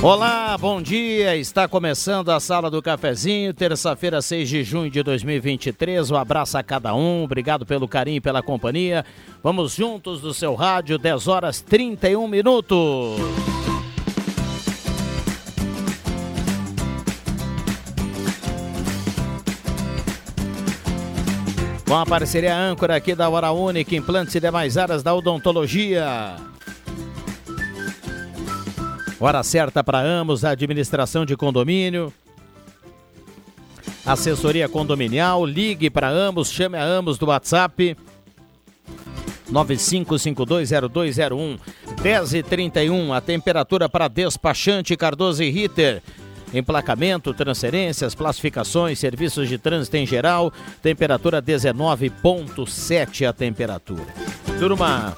Olá, bom dia. Está começando a Sala do Cafezinho, terça-feira, 6 de junho de 2023. Um abraço a cada um. Obrigado pelo carinho e pela companhia. Vamos juntos do seu rádio, 10 horas 31 minutos. Com a parceria âncora aqui da Hora Única, implantes e demais áreas da odontologia. Hora certa para Amos, administração de condomínio. Assessoria condominial, ligue para Amos, chame a Amos do WhatsApp 95520201 10h31, a temperatura para despachante Cardoso e Ritter. Emplacamento, transferências, classificações, serviços de trânsito em geral, temperatura 19.7 a temperatura. Turma,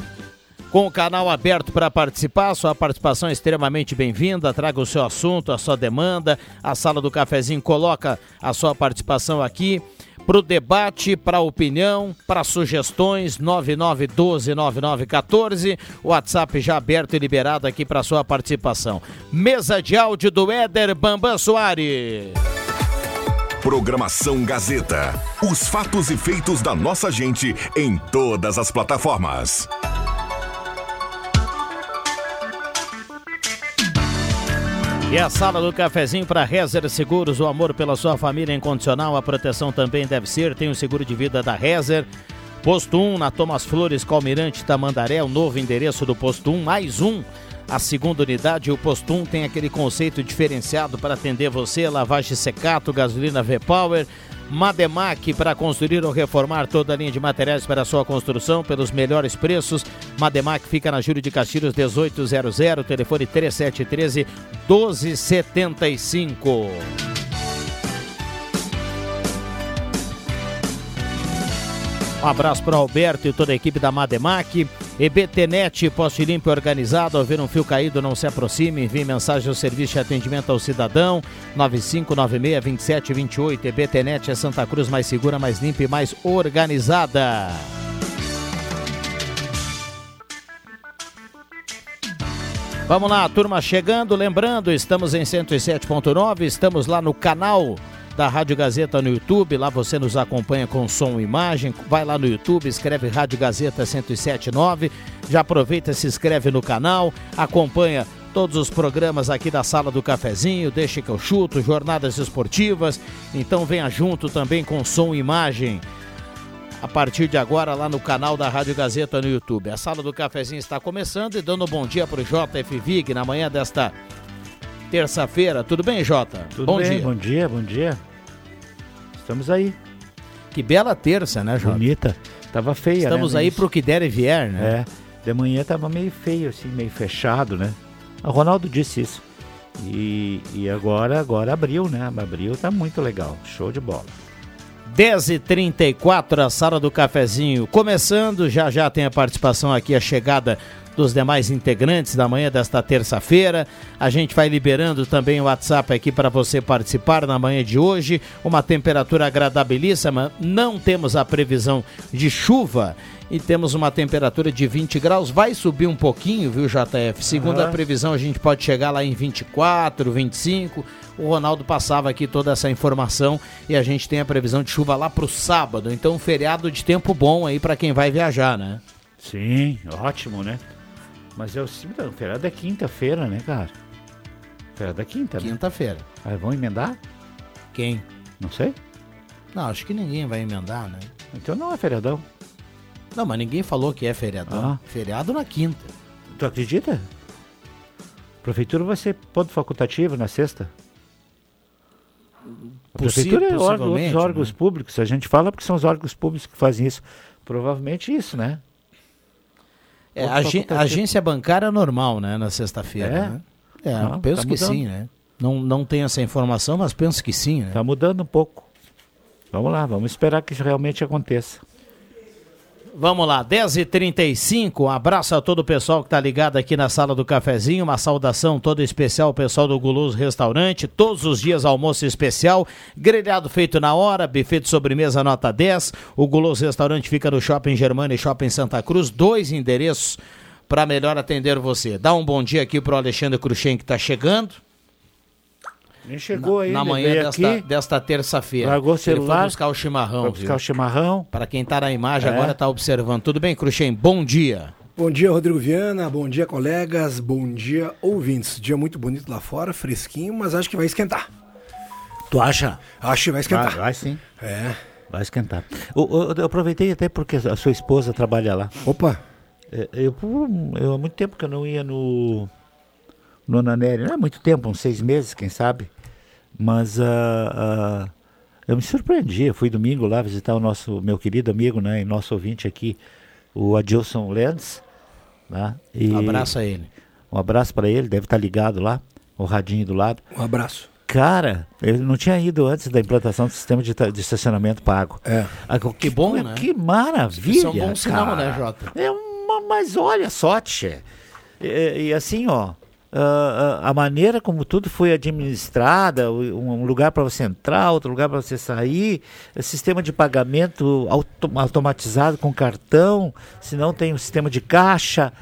com o canal aberto para participar, sua participação é extremamente bem-vinda. Traga o seu assunto, a sua demanda. A sala do cafezinho coloca a sua participação aqui para o debate, para a opinião, para sugestões, 9912-9914. WhatsApp já aberto e liberado aqui para sua participação. Mesa de áudio do Éder Bambam Soares. Programação Gazeta. Os fatos e feitos da nossa gente em todas as plataformas. E a sala do cafezinho para Rezer Seguros, o amor pela sua família incondicional, a proteção também deve ser. Tem o seguro de vida da Rezer. Posto 1 na Thomas Flores, Calmirante Tamandaré, o novo endereço do Posto 1, mais um. A segunda unidade, o Posto 1 tem aquele conceito diferenciado para atender você, lavagem secato, gasolina V-Power, Mademac para construir ou reformar toda a linha de materiais para sua construção pelos melhores preços. Mademac fica na Júlio de Castilhos 1800, telefone 3713 1275. Um abraço para o Alberto e toda a equipe da Mademac. EBTnet, poste limpo e organizado. Ao ver um fio caído, não se aproxime. Envie mensagem ao serviço de atendimento ao cidadão. 9596-2728. EBTnet é Santa Cruz mais segura, mais limpa e mais organizada. Vamos lá, turma chegando. Lembrando, estamos em 107.9. Estamos lá no canal da Rádio Gazeta no YouTube. Lá você nos acompanha com som e imagem. Vai lá no YouTube, escreve Rádio Gazeta 1079. Já aproveita, se inscreve no canal, acompanha todos os programas aqui da Sala do Cafezinho, Deixa que eu chuto, jornadas esportivas. Então venha junto também com som e imagem. A partir de agora, lá no canal da Rádio Gazeta no YouTube. A Sala do Cafezinho está começando e dando um bom dia para o JF Vig na manhã desta terça-feira. Tudo bem, Jota? Tudo bom bem, dia. bom dia, bom dia. Estamos aí. Que bela terça, né, Jota? Bonita. Tava feia, Estamos né? aí Mas- pro que der e vier, né? É, de manhã tava meio feio, assim, meio fechado, né? O Ronaldo disse isso. E, e agora, agora abriu, né? Abriu, tá muito legal. Show de bola. 10h34, a sala do cafezinho começando. Já já tem a participação aqui, a chegada dos demais integrantes da manhã desta terça-feira. A gente vai liberando também o WhatsApp aqui para você participar na manhã de hoje. Uma temperatura agradabilíssima, não temos a previsão de chuva e temos uma temperatura de 20 graus. Vai subir um pouquinho, viu, JF? Segundo uhum. a previsão, a gente pode chegar lá em 24, 25. O Ronaldo passava aqui toda essa informação e a gente tem a previsão de chuva lá para o sábado. Então, um feriado de tempo bom aí para quem vai viajar, né? Sim, ótimo, né? Mas sinto, o feriado é quinta-feira, né, cara? Feriado é quinta, né? Quinta-feira. Aí vão emendar? Quem? Não sei. Não, acho que ninguém vai emendar, né? Então não é feriadão. Não, mas ninguém falou que é feriadão. Ah. Feriado na quinta. Tu acredita? Prefeitura vai ser ponto facultativo na sexta? A prefeitura é órgão, outros órgãos né? públicos. A gente fala porque são os órgãos públicos que fazem isso. Provavelmente isso, né? É, a agência bancária normal, né? Na sexta-feira. É, né? é Não, penso tá que sim, né? Não, não tenho essa informação, mas penso que sim, né? Tá mudando um pouco. Vamos lá, vamos esperar que isso realmente aconteça. Vamos lá, 10h35. Um abraço a todo o pessoal que está ligado aqui na sala do cafezinho. Uma saudação toda especial ao pessoal do Guloso Restaurante. Todos os dias almoço especial. Grelhado feito na hora, buffet de sobremesa nota 10. O Guloso Restaurante fica no Shopping Germana e Shopping Santa Cruz. Dois endereços para melhor atender você. Dá um bom dia aqui para o Alexandre Cruxem que está chegando. Nem chegou na, aí. Na manhã desta, desta terça-feira. Largou o celular. Ele buscar o chimarrão. Foi buscar viu? o chimarrão. Para quem está na imagem é. agora está observando. Tudo bem, Cruxem? Bom dia. Bom dia, Rodrigo Viana. Bom dia, colegas. Bom dia, ouvintes. Dia muito bonito lá fora, fresquinho, mas acho que vai esquentar. Tu acha? Acho que vai esquentar. Vai, vai sim. É. Vai esquentar. Eu, eu, eu, aproveitei até porque a sua esposa trabalha lá. Opa! É, eu, eu, há muito tempo que eu não ia no, no Ananeri. Não é muito tempo, uns seis meses, quem sabe. Mas uh, uh, eu me surpreendi. Eu fui domingo lá visitar o nosso meu querido amigo, né, e nosso ouvinte aqui, o Adilson Lenz. Né, e um abraço a ele. Um abraço para ele, deve estar tá ligado lá, o radinho do lado. Um abraço. Cara, ele não tinha ido antes da implantação do sistema de, de estacionamento pago. É. Ah, que, que bom, né? Que maravilha. Isso é um bom sinal, né, Jota? É uma, mas olha só, tchê. E, e assim, ó, Uh, a maneira como tudo foi administrada, um lugar para você entrar, outro lugar para você sair, sistema de pagamento autom automatizado com cartão, se não tem um sistema de caixa.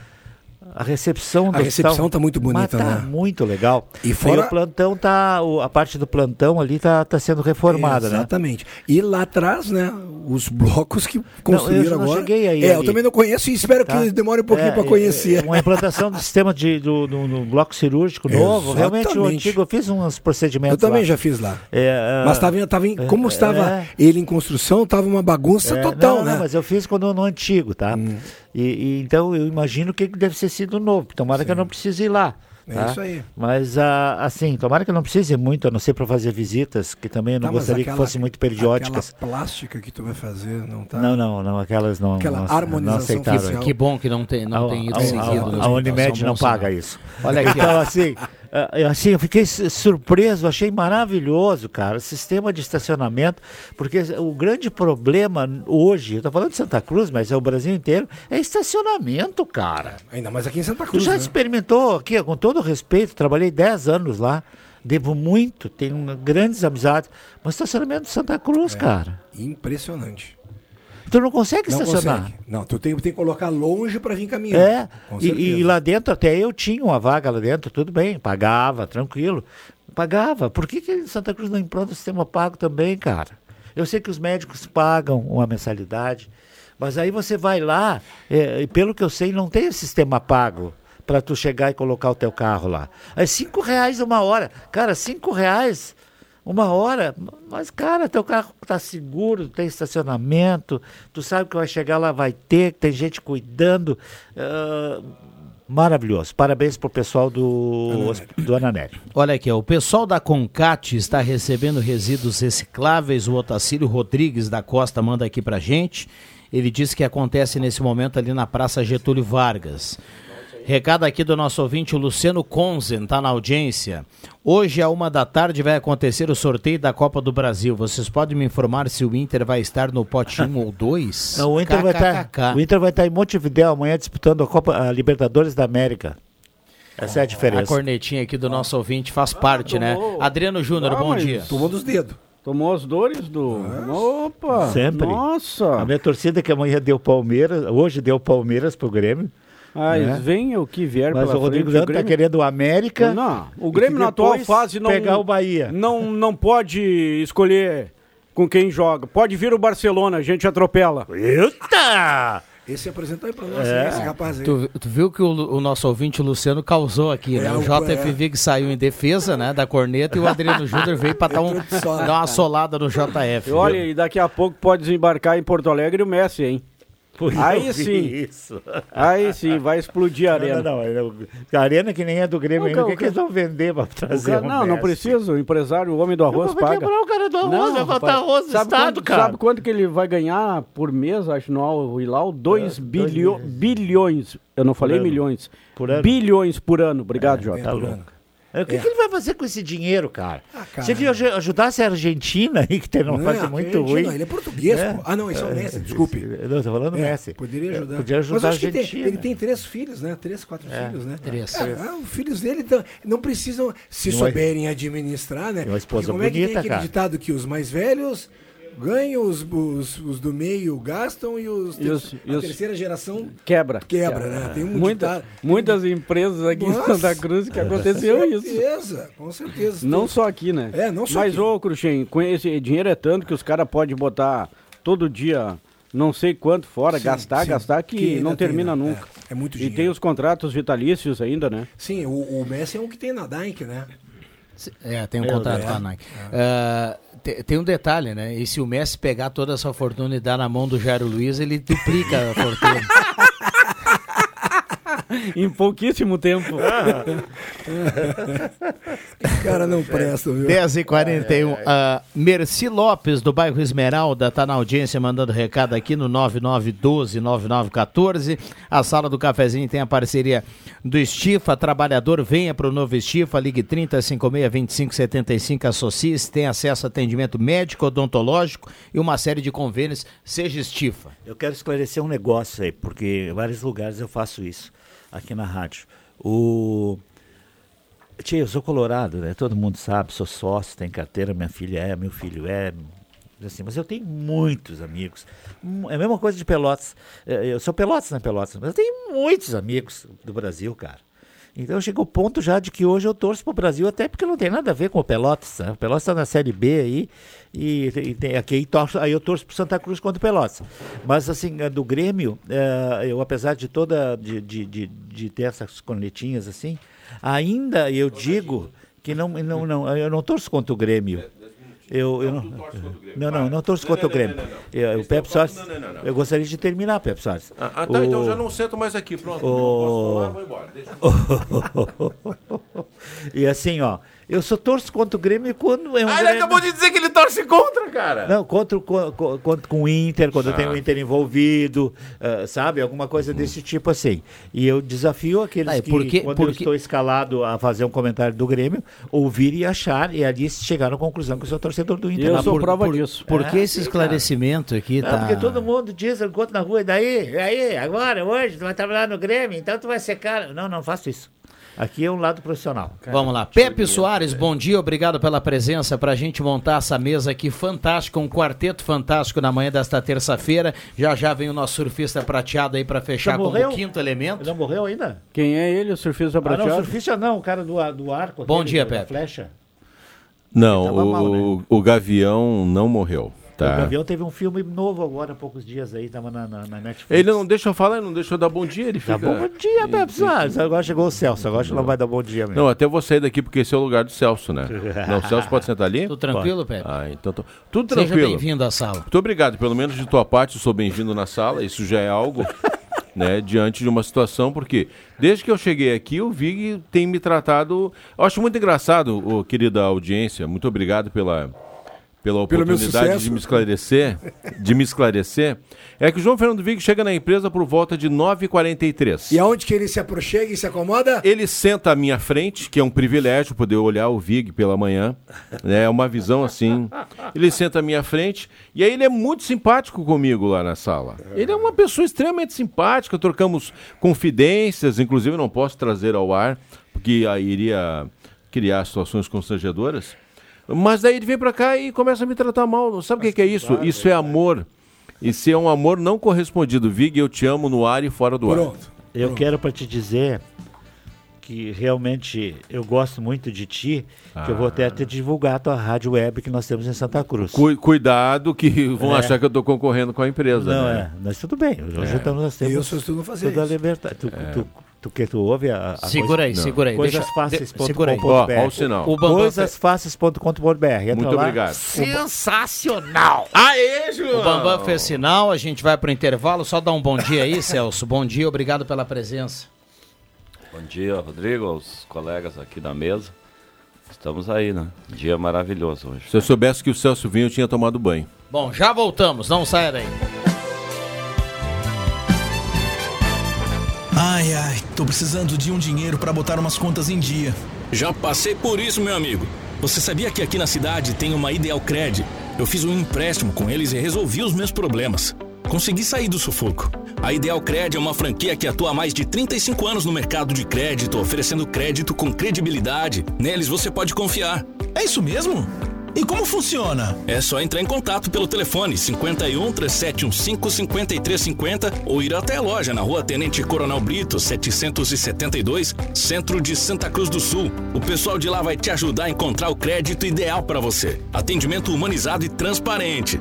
A recepção A recepção está muito bonita, tá né? muito legal. E fora... E o plantão tá, a parte do plantão ali tá, tá sendo reformada, Exatamente. né? Exatamente. E lá atrás, né, os blocos que construíram não, eu agora. Cheguei aí. É, ali. eu também não conheço e espero tá? que demore um pouquinho é, para conhecer. Uma implantação do sistema de, do, do, do bloco cirúrgico novo. Exatamente. Realmente o antigo, eu fiz uns procedimentos. Eu também lá. já fiz lá. É, mas tava, tava em, como é, estava é. ele em construção, estava uma bagunça é, total, não, né? Não, mas eu fiz quando no antigo, tá? Hum. E, e, então eu imagino que deve ser sido novo. Tomara Sim. que eu não precise ir lá. É tá? isso aí. Mas, ah, assim, tomara que eu não precise muito, a não ser para fazer visitas, que também eu não tá, gostaria aquela, que fossem muito periódicas. Aquela plástica que tu vai fazer, não tá? Não, não, não, aquelas não. Aquela não, harmonização não facial. Que bom que não tem, não a, tem ido a, seguido. A, a Unimed não paga isso. Olha aqui. Então, assim, Uh, assim, eu fiquei surpreso, achei maravilhoso, cara, o sistema de estacionamento, porque o grande problema hoje, eu tô falando de Santa Cruz, mas é o Brasil inteiro, é estacionamento, cara. Ainda mais aqui em Santa Cruz. Tu já né? experimentou aqui, com todo respeito, trabalhei 10 anos lá, devo muito, tenho grandes amizades, mas estacionamento de Santa Cruz, é, cara. Impressionante. Tu não consegue não estacionar. Consegue. Não, tu tem, tem que colocar longe para vir caminhando. É, e, e, lá dentro, até eu tinha uma vaga lá dentro, tudo bem, pagava, tranquilo. Pagava. Por que, que Santa Cruz não implanta o sistema pago também, cara? Eu sei que os médicos pagam uma mensalidade, mas aí você vai lá, é, e pelo que eu sei, não tem o sistema pago para tu chegar e colocar o teu carro lá. É cinco reais uma hora. Cara, cinco reais uma hora, mas cara, teu carro está seguro, tem estacionamento, tu sabe que vai chegar lá, vai ter, tem gente cuidando. Uh, maravilhoso. Parabéns para o pessoal do, do Ananelli. Olha aqui, o pessoal da Concate está recebendo resíduos recicláveis. O Otacílio Rodrigues da Costa manda aqui para gente. Ele disse que acontece nesse momento ali na Praça Getúlio Vargas. Recado aqui do nosso ouvinte, o Luciano Conzen, tá na audiência. Hoje, à uma da tarde, vai acontecer o sorteio da Copa do Brasil. Vocês podem me informar se o Inter vai estar no pote 1 ou 2? Não, o Inter vai estar. O Inter vai estar em Montevideo amanhã disputando a Copa a Libertadores da América. Essa é a diferença. A cornetinha aqui do nosso ouvinte faz parte, né? Adriano Júnior, bom mas dia. Tomou dos dedos. Tomou as dores do. Opa! Sempre. Nossa! A minha torcida que amanhã deu Palmeiras, hoje deu Palmeiras pro Grêmio. Mas né? venha o que vier Mas pela o Rodrigo frente. Zanto tá querendo o América. Não, o Grêmio que na atual fase não. pegar o Bahia. Não, não pode escolher com quem joga. Pode vir o Barcelona, a gente atropela. Eita! Esse apresentou aí pra nós, É. esse rapaz aí. Tu, tu viu que o, o nosso ouvinte, o Luciano, causou aqui, né? É, O o- JF é. Vig saiu em defesa, né, da corneta e o Adriano Júnior veio pra dar, um, dar uma solada no JF. E olha, e daqui a pouco pode desembarcar em Porto Alegre o Messi, hein? Foi Aí sim. Isso. Aí sim, vai explodir a arena. Não, não, não. A arena que nem é do Grêmio Não, ainda. O que, que eles vão vender pra O trazer cara- um não, não Messi? precisa. O empresário, o homem do arroz, Vai paga. quebrar o cara do arroz, vai faltar rapaz. arroz no sabe estado, quanto, cara. Sabe quanto que ele vai ganhar por mês, acho, no Al Hilal? 2 É, bilho, bilhões. Eu não falei ano. milhões. Por ano. Bilhões por ano. Obrigado, Jota. Tá louco. O que, É. que ele vai fazer com esse dinheiro, cara? Ah, cara. Se ele aj- ajudasse a Argentina aí, que tem uma fase muito ruim. Ele é português, É. Ah, não, esse é o Messi, desculpe. Não, tô falando É, Messi. Poderia ajudar. Podia Mas ajudar a acho que tem- Argentina. ele tem três filhos, né? Três, quatro filhos, né? Três. Ah, os filhos dele tão- não precisam, se souberem administrar, né? Uma esposa Porque como é que tem bonita, aquele cara. ditado que os mais velhos ganham, os, os, os do meio gastam e os, E os- a e os- terceira geração Quebra. quebra, né? Tem um Muita- muitas empresas aqui Nossa, em Santa Cruz que aconteceu com isso. certeza, com certeza. Não só aqui, né? É, não só Mas, aqui. ô, Cruxem, com esse dinheiro é tanto que os caras podem botar todo dia não sei quanto fora, Sim, gastar, sim. gastar, que, Que não tem, termina né? nunca. É, é muito E dinheiro. tem os contratos vitalícios ainda, né? Sim, o, o Messi é um que tem na Dank, né? É, tem um Meu contrato Deus. com a Nike. Ah, te- tem um detalhe, né? E se o Messi pegar toda essa fortuna e dar na mão do Jairo Luiz, ele duplica a fortuna. em pouquíssimo tempo. O cara não presta, viu? 10h41. Ah, Merci Lopes, do bairro Esmeralda, está na audiência mandando recado aqui no 9912-9914. A sala do cafezinho tem a parceria do Estifa. Trabalhador, venha para o novo Estifa. Ligue 3056-2575. Associe-se. Tem acesso a atendimento médico, odontológico e uma série de convênios. Seja Estifa. Eu quero esclarecer um negócio aí, porque em vários lugares eu faço isso aqui na rádio. O. Tia, eu sou colorado, né? Todo mundo sabe, sou sócio, tenho carteira, minha filha é, meu filho é. Assim, mas eu tenho muitos amigos. Mu- É a mesma coisa de Pelotas. É, Eu sou Pelotas, né, Pelotas? Mas eu tenho muitos amigos do Brasil, cara. Então chegou o ponto já de que hoje eu torço pro Brasil, até porque não tem nada a ver com o Pelotas. Né? O Pelotas está na Série B aí, e, e tem, aqui torço, aí eu torço pro Santa Cruz contra o Pelotas. Mas assim, eh, do Grêmio, eh, eu apesar de toda, de, de, de, de ter essas cornetinhas assim, ainda eu digo que não, não, não, eu não torço contra o Grêmio. Eu, eu não, não, não, não torço contra o Grêmio. Eu, o Pepe Soares, eu gostaria de terminar, Pepe Soares. Ah, ah, tá, então já não sento mais aqui. Pronto. O- Não posso falar, vou embora. E assim, ó, eu só torço contra o Grêmio quando é um Ah, ele acabou de dizer que ele torce contra, cara. Não, contra, o- co- co- contra com o Inter, quando tem o Ah. Inter envolvido, ah, sabe? Alguma coisa desse tipo assim. E eu desafio aqueles Tá, e que, quando por eu estou escalado a fazer um comentário do Grêmio, ouvir e achar, e ali chegaram à conclusão que eu sou torcedor do Inter. Eu sou por- prova por, disso. Por É, que esse sim, esclarecimento aqui Não, tá... porque todo mundo diz, eu encontro na rua, e daí, e aí, agora, hoje, tu vai trabalhar no Grêmio, então tu vai ser cara. Não, não faço isso. Aqui é um lado profissional. Vamos lá. Pepe Soares, bom dia, obrigado pela presença para a gente montar essa mesa aqui fantástica, um quarteto fantástico na manhã desta terça-feira. Já já vem o nosso surfista prateado aí para fechar Já como morreu? quinto elemento. Ele não morreu ainda? Quem é ele, o surfista Ah, não, prateado? surfista não, o cara do, do arco. Bom aquele dia, Pepe. Flecha. Não, o, mal, né? o Gavião não morreu. O Tá. Gavião teve um filme novo agora há poucos dias aí, tava na, na, na Netflix. Ele não deixa eu falar, ele não deixa eu dar bom dia, ele fica. bom dia, Pepe Soares. Agora chegou o Celso, agora acho que não vai dar bom dia mesmo. Não, até vou sair daqui porque esse é o lugar do Celso, né? Não, o Celso pode sentar ali? Tudo tranquilo, Pepe? Ah, então tô... tudo Seja tranquilo. bem-vindo à sala. Muito obrigado, pelo menos de tua parte, eu sou bem-vindo na sala, isso já é algo, né, diante de uma situação, porque desde que eu cheguei aqui, o Vig tem me tratado, eu acho muito engraçado, ô, querida audiência, muito obrigado pela, pela oportunidade de me esclarecer, de me esclarecer, é que o João Fernando Vig chega na empresa por volta de 9h43. E aonde que ele se aproxega e se acomoda? Ele senta à minha frente, que é um privilégio poder olhar o Vig pela manhã. né, É uma visão assim. Ele senta à minha frente e aí ele é muito simpático comigo lá na sala. Ele é uma pessoa extremamente simpática, trocamos confidências, inclusive não posso trazer ao ar, porque aí iria criar situações constrangedoras. Mas daí ele vem pra cá e começa a me tratar mal. Sabe o que, que é isso? Isso é amor. Isso é um amor não correspondido. Vig, eu te amo no ar e fora do ar. Pronto. Eu quero para te dizer que realmente eu gosto muito de ti, que eu vou até te divulgar a tua rádio web que nós temos em Santa Cruz. Cu- cuidado que vão É. achar que eu tô concorrendo com a empresa. Não, né? é, mas tudo bem. Hoje estamos, nós temos Eu só estou não fazer toda a isso. liberdade. Tu, É. tu, tu, que tu ouve a, a Segura aí, coisa- segura aí. Coisas Deixa- fáceis. de- segura aí. Ó, ó o sinal. O Bambam Coisasfáceis.com.br. Entra Muito lá. obrigado. Sensacional! Aê, João! O Bambam fez sinal, a gente vai pro intervalo. Só dar um bom dia aí, Celso. Bom dia, obrigado pela presença. Bom dia, Rodrigo, aos colegas aqui da mesa. Estamos aí, né? Dia maravilhoso hoje. Se eu soubesse que o Celso vinha, eu tinha tomado banho. Bom, já voltamos, não saia daí. Ai, ai, tô precisando de um dinheiro pra botar umas contas em dia. Já passei por isso, meu amigo. Você sabia que aqui na cidade tem uma Ideal Cred? Eu fiz um empréstimo com eles e resolvi os meus problemas. Consegui sair do sufoco. A Ideal Cred é uma franquia que atua há mais de 35 anos no mercado de crédito, oferecendo crédito com credibilidade. Neles você pode confiar. É isso mesmo? E como funciona? É só entrar em contato pelo telefone 51 3715 5350 ou ir até a loja na rua Tenente Coronel Brito, 772, centro de Santa Cruz do Sul. O pessoal de lá vai te ajudar a encontrar o crédito ideal para você. Atendimento humanizado e transparente.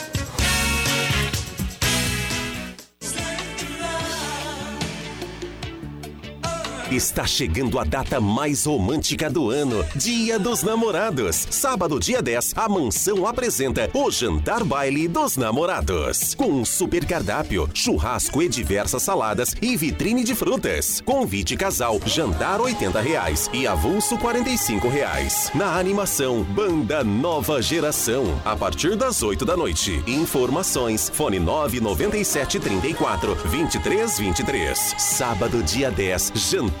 Está chegando a data mais romântica do ano, Dia dos Namorados. Sábado, dia 10, a Mansão apresenta o Jantar Baile dos Namorados. Com um super cardápio, churrasco e diversas saladas e vitrine de frutas. Convite casal, jantar 80 reais e avulso 45 reais. Na animação, Banda Nova Geração, a partir das 8 da noite. Informações, fone 997 34 23 23. Sábado, dia 10, Jantar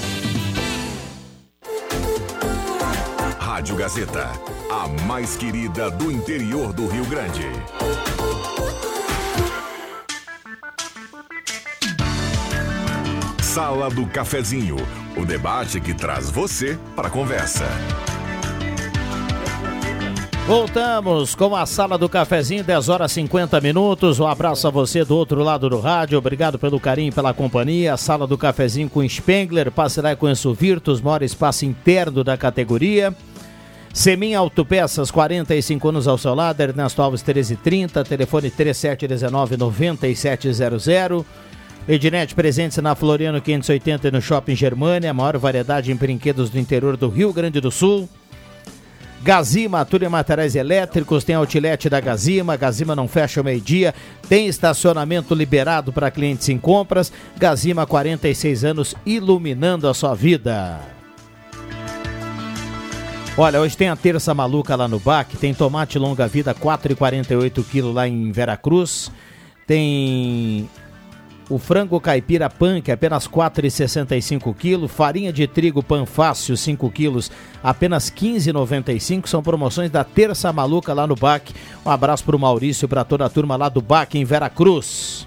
Rádio Gazeta, a mais querida do interior do Rio Grande. Sala do Cafezinho, o debate que traz você para a conversa. Voltamos com a sala do cafezinho, 10 horas 50 minutos. Um abraço a você do outro lado do rádio. Obrigado pelo carinho pela companhia. Sala do cafezinho com Spengler, passe lá e conheça o Virtus, maior espaço interno da categoria. Semin Autopeças, 45 anos ao seu lado, Ernesto Alves 1330, telefone 3719-9700. Ednet presentes na Floriano 580 e no Shopping Germânia, a maior variedade em brinquedos do interior do Rio Grande do Sul. Gazima, tudo em materiais elétricos, tem outlet da Gazima, Gazima não fecha ao meio-dia, tem estacionamento liberado para clientes em compras. Gazima, 46 anos, iluminando a sua vida. Olha, hoje tem a terça maluca lá no BAC, tem tomate longa vida 4,48 kg lá em Veracruz. Tem o frango caipira punk apenas 4,65 kg, farinha de trigo pan fácil 5 kg, apenas 15,95. São promoções da terça maluca lá no BAC. Um abraço para o Maurício e para toda a turma lá do BAC em Veracruz.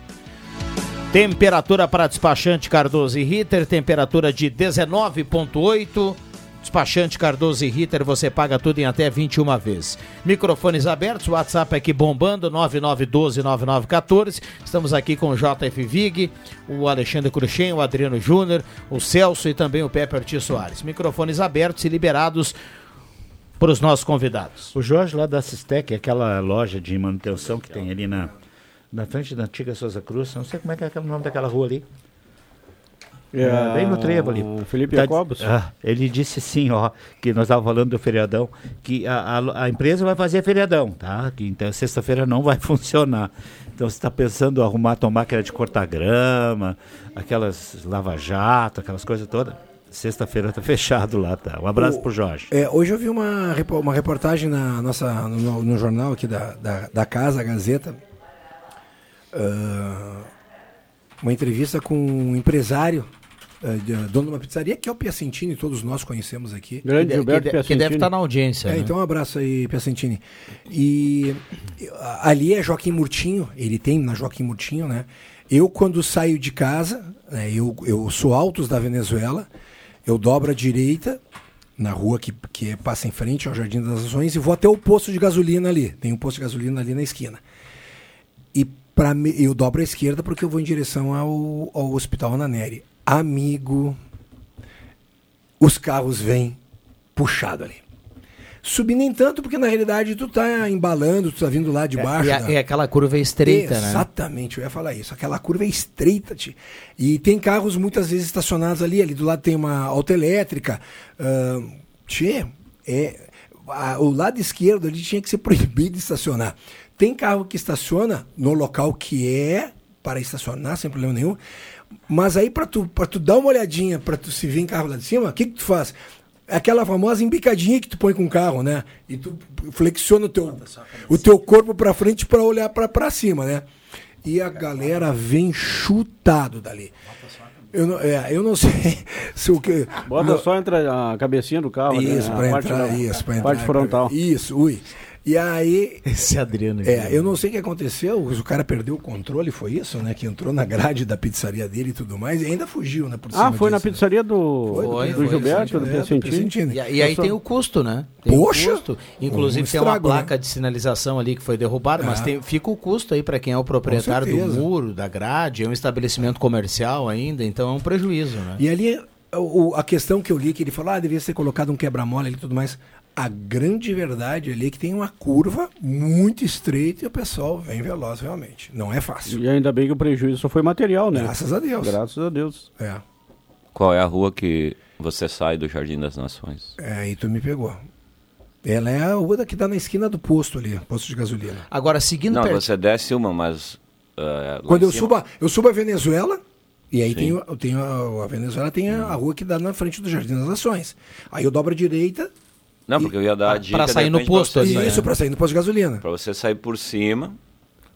Temperatura para despachante Cardoso e Ritter, temperatura de 19,8. Despachante Cardoso e Ritter, você paga tudo em até 21 vezes. Microfones abertos, WhatsApp aqui bombando, 9912-9914. Estamos aqui com o JF Vig, o Alexandre Cruxem, o Adriano Júnior, o Celso e também o Pepe Ortiz Soares. Microfones abertos e liberados para os nossos convidados. O Jorge lá da Sistec, aquela loja de manutenção que tem ali na, na frente da antiga Souza Cruz, não sei como é que é o nome daquela rua ali. É, bem no trevo ali. o Felipe Tá- Jacobos? Ah, ele disse sim, ó, que nós estávamos falando do feriadão, que a, a, a empresa vai fazer feriadão, tá? Que então sexta-feira não vai funcionar. Então você está pensando em arrumar a máquina de cortar grama, aquelas lava-jato, aquelas coisas todas. Sexta-feira tá fechado lá, tá? Um abraço O- pro Jorge. É, hoje eu vi uma, uma reportagem na nossa, no, no jornal aqui da, da, da casa, a Gazeta. Ah, uma entrevista com um empresário, ah, de- dono de uma pizzaria, que é o Piacentini, todos nós conhecemos aqui. Grande Que Gilberto que de- que Piacentini. deve estar na audiência, É, né? Então um abraço aí, Piacentini. E ali é Joaquim Murtinho, ele tem na Joaquim Murtinho, né? Eu, quando saio de casa, né, eu, eu sou Altos da Venezuela, eu dobro à direita, na rua que, que passa em frente ao Jardim das Nações, e vou até o posto de gasolina ali. Tem um posto de gasolina ali na esquina. E pra eu dobro à esquerda porque eu vou em direção ao, ao Hospital Ananeri. Amigo, os carros vêm puxado ali. Subir nem tanto, porque na realidade tu tá embalando, tu tá vindo lá de baixo. É, da- é aquela curva estreita, né? Exatamente, eu ia falar isso. Aquela curva é estreita, tio. E tem carros muitas vezes estacionados ali. Ali do lado tem uma autoelétrica. Uh, tchê, é, a- o lado esquerdo ali tinha que ser proibido de estacionar. Tem carro que estaciona no local que é para estacionar, sem problema nenhum. Mas aí, para tu, pra tu dar uma olhadinha, para tu se ver em carro lá de cima, o que, que tu faz? Aquela famosa embicadinha que tu põe com o carro, né? E tu flexiona o teu, o teu corpo para frente para olhar para cima, né? E a galera vem chutado dali. Eu não, é, eu não sei se o que. Bota não- só entre a cabecinha do carro. né? Isso, A pra parte entrar, da- isso, pra Parte entrar. frontal. Isso, ui. E aí. Esse Adriano. É, eu não sei o que aconteceu, o cara perdeu o controle, foi isso, né? Que entrou na grade da pizzaria dele e tudo mais, e ainda fugiu, né? Por Ah, foi na disso, né? pizzaria do, Foi, do, foi, foi, Gilberto, do é, do Piacentini. E, e aí tem o custo, né? Tem Poxa! O custo. Inclusive Um tem uma estrago, né? placa de sinalização ali que foi derrubada, mas É. tem, fica o custo aí para quem é o proprietário do muro, da grade, é um estabelecimento comercial ainda, então é um prejuízo, né? E ali, a questão que eu li, que ele falou, ah, devia ser colocado um quebra-mola ali e tudo mais. A grande verdade ali é que tem uma curva muito estreita e o pessoal vem veloz realmente. Não é fácil. E ainda bem que o prejuízo só foi material, né? Graças a Deus. Graças a Deus. É. Qual é a rua que você sai do Jardim das Nações. É, aí tu me pegou. Ela é a rua que dá na esquina do posto ali, posto de gasolina. Agora, seguindo Não, per- você desce uma, mas. lá Quando eu cima- subo, a, eu subo a Venezuela, e aí Sim. tem, tem a, a Venezuela tem a, a rua que dá na frente do Jardim das Nações. Aí eu dobro a direita. Não, porque eu ia dar a dica. pra sair no posto você sair- Isso, pra sair no posto de gasolina. Pra você sair por cima,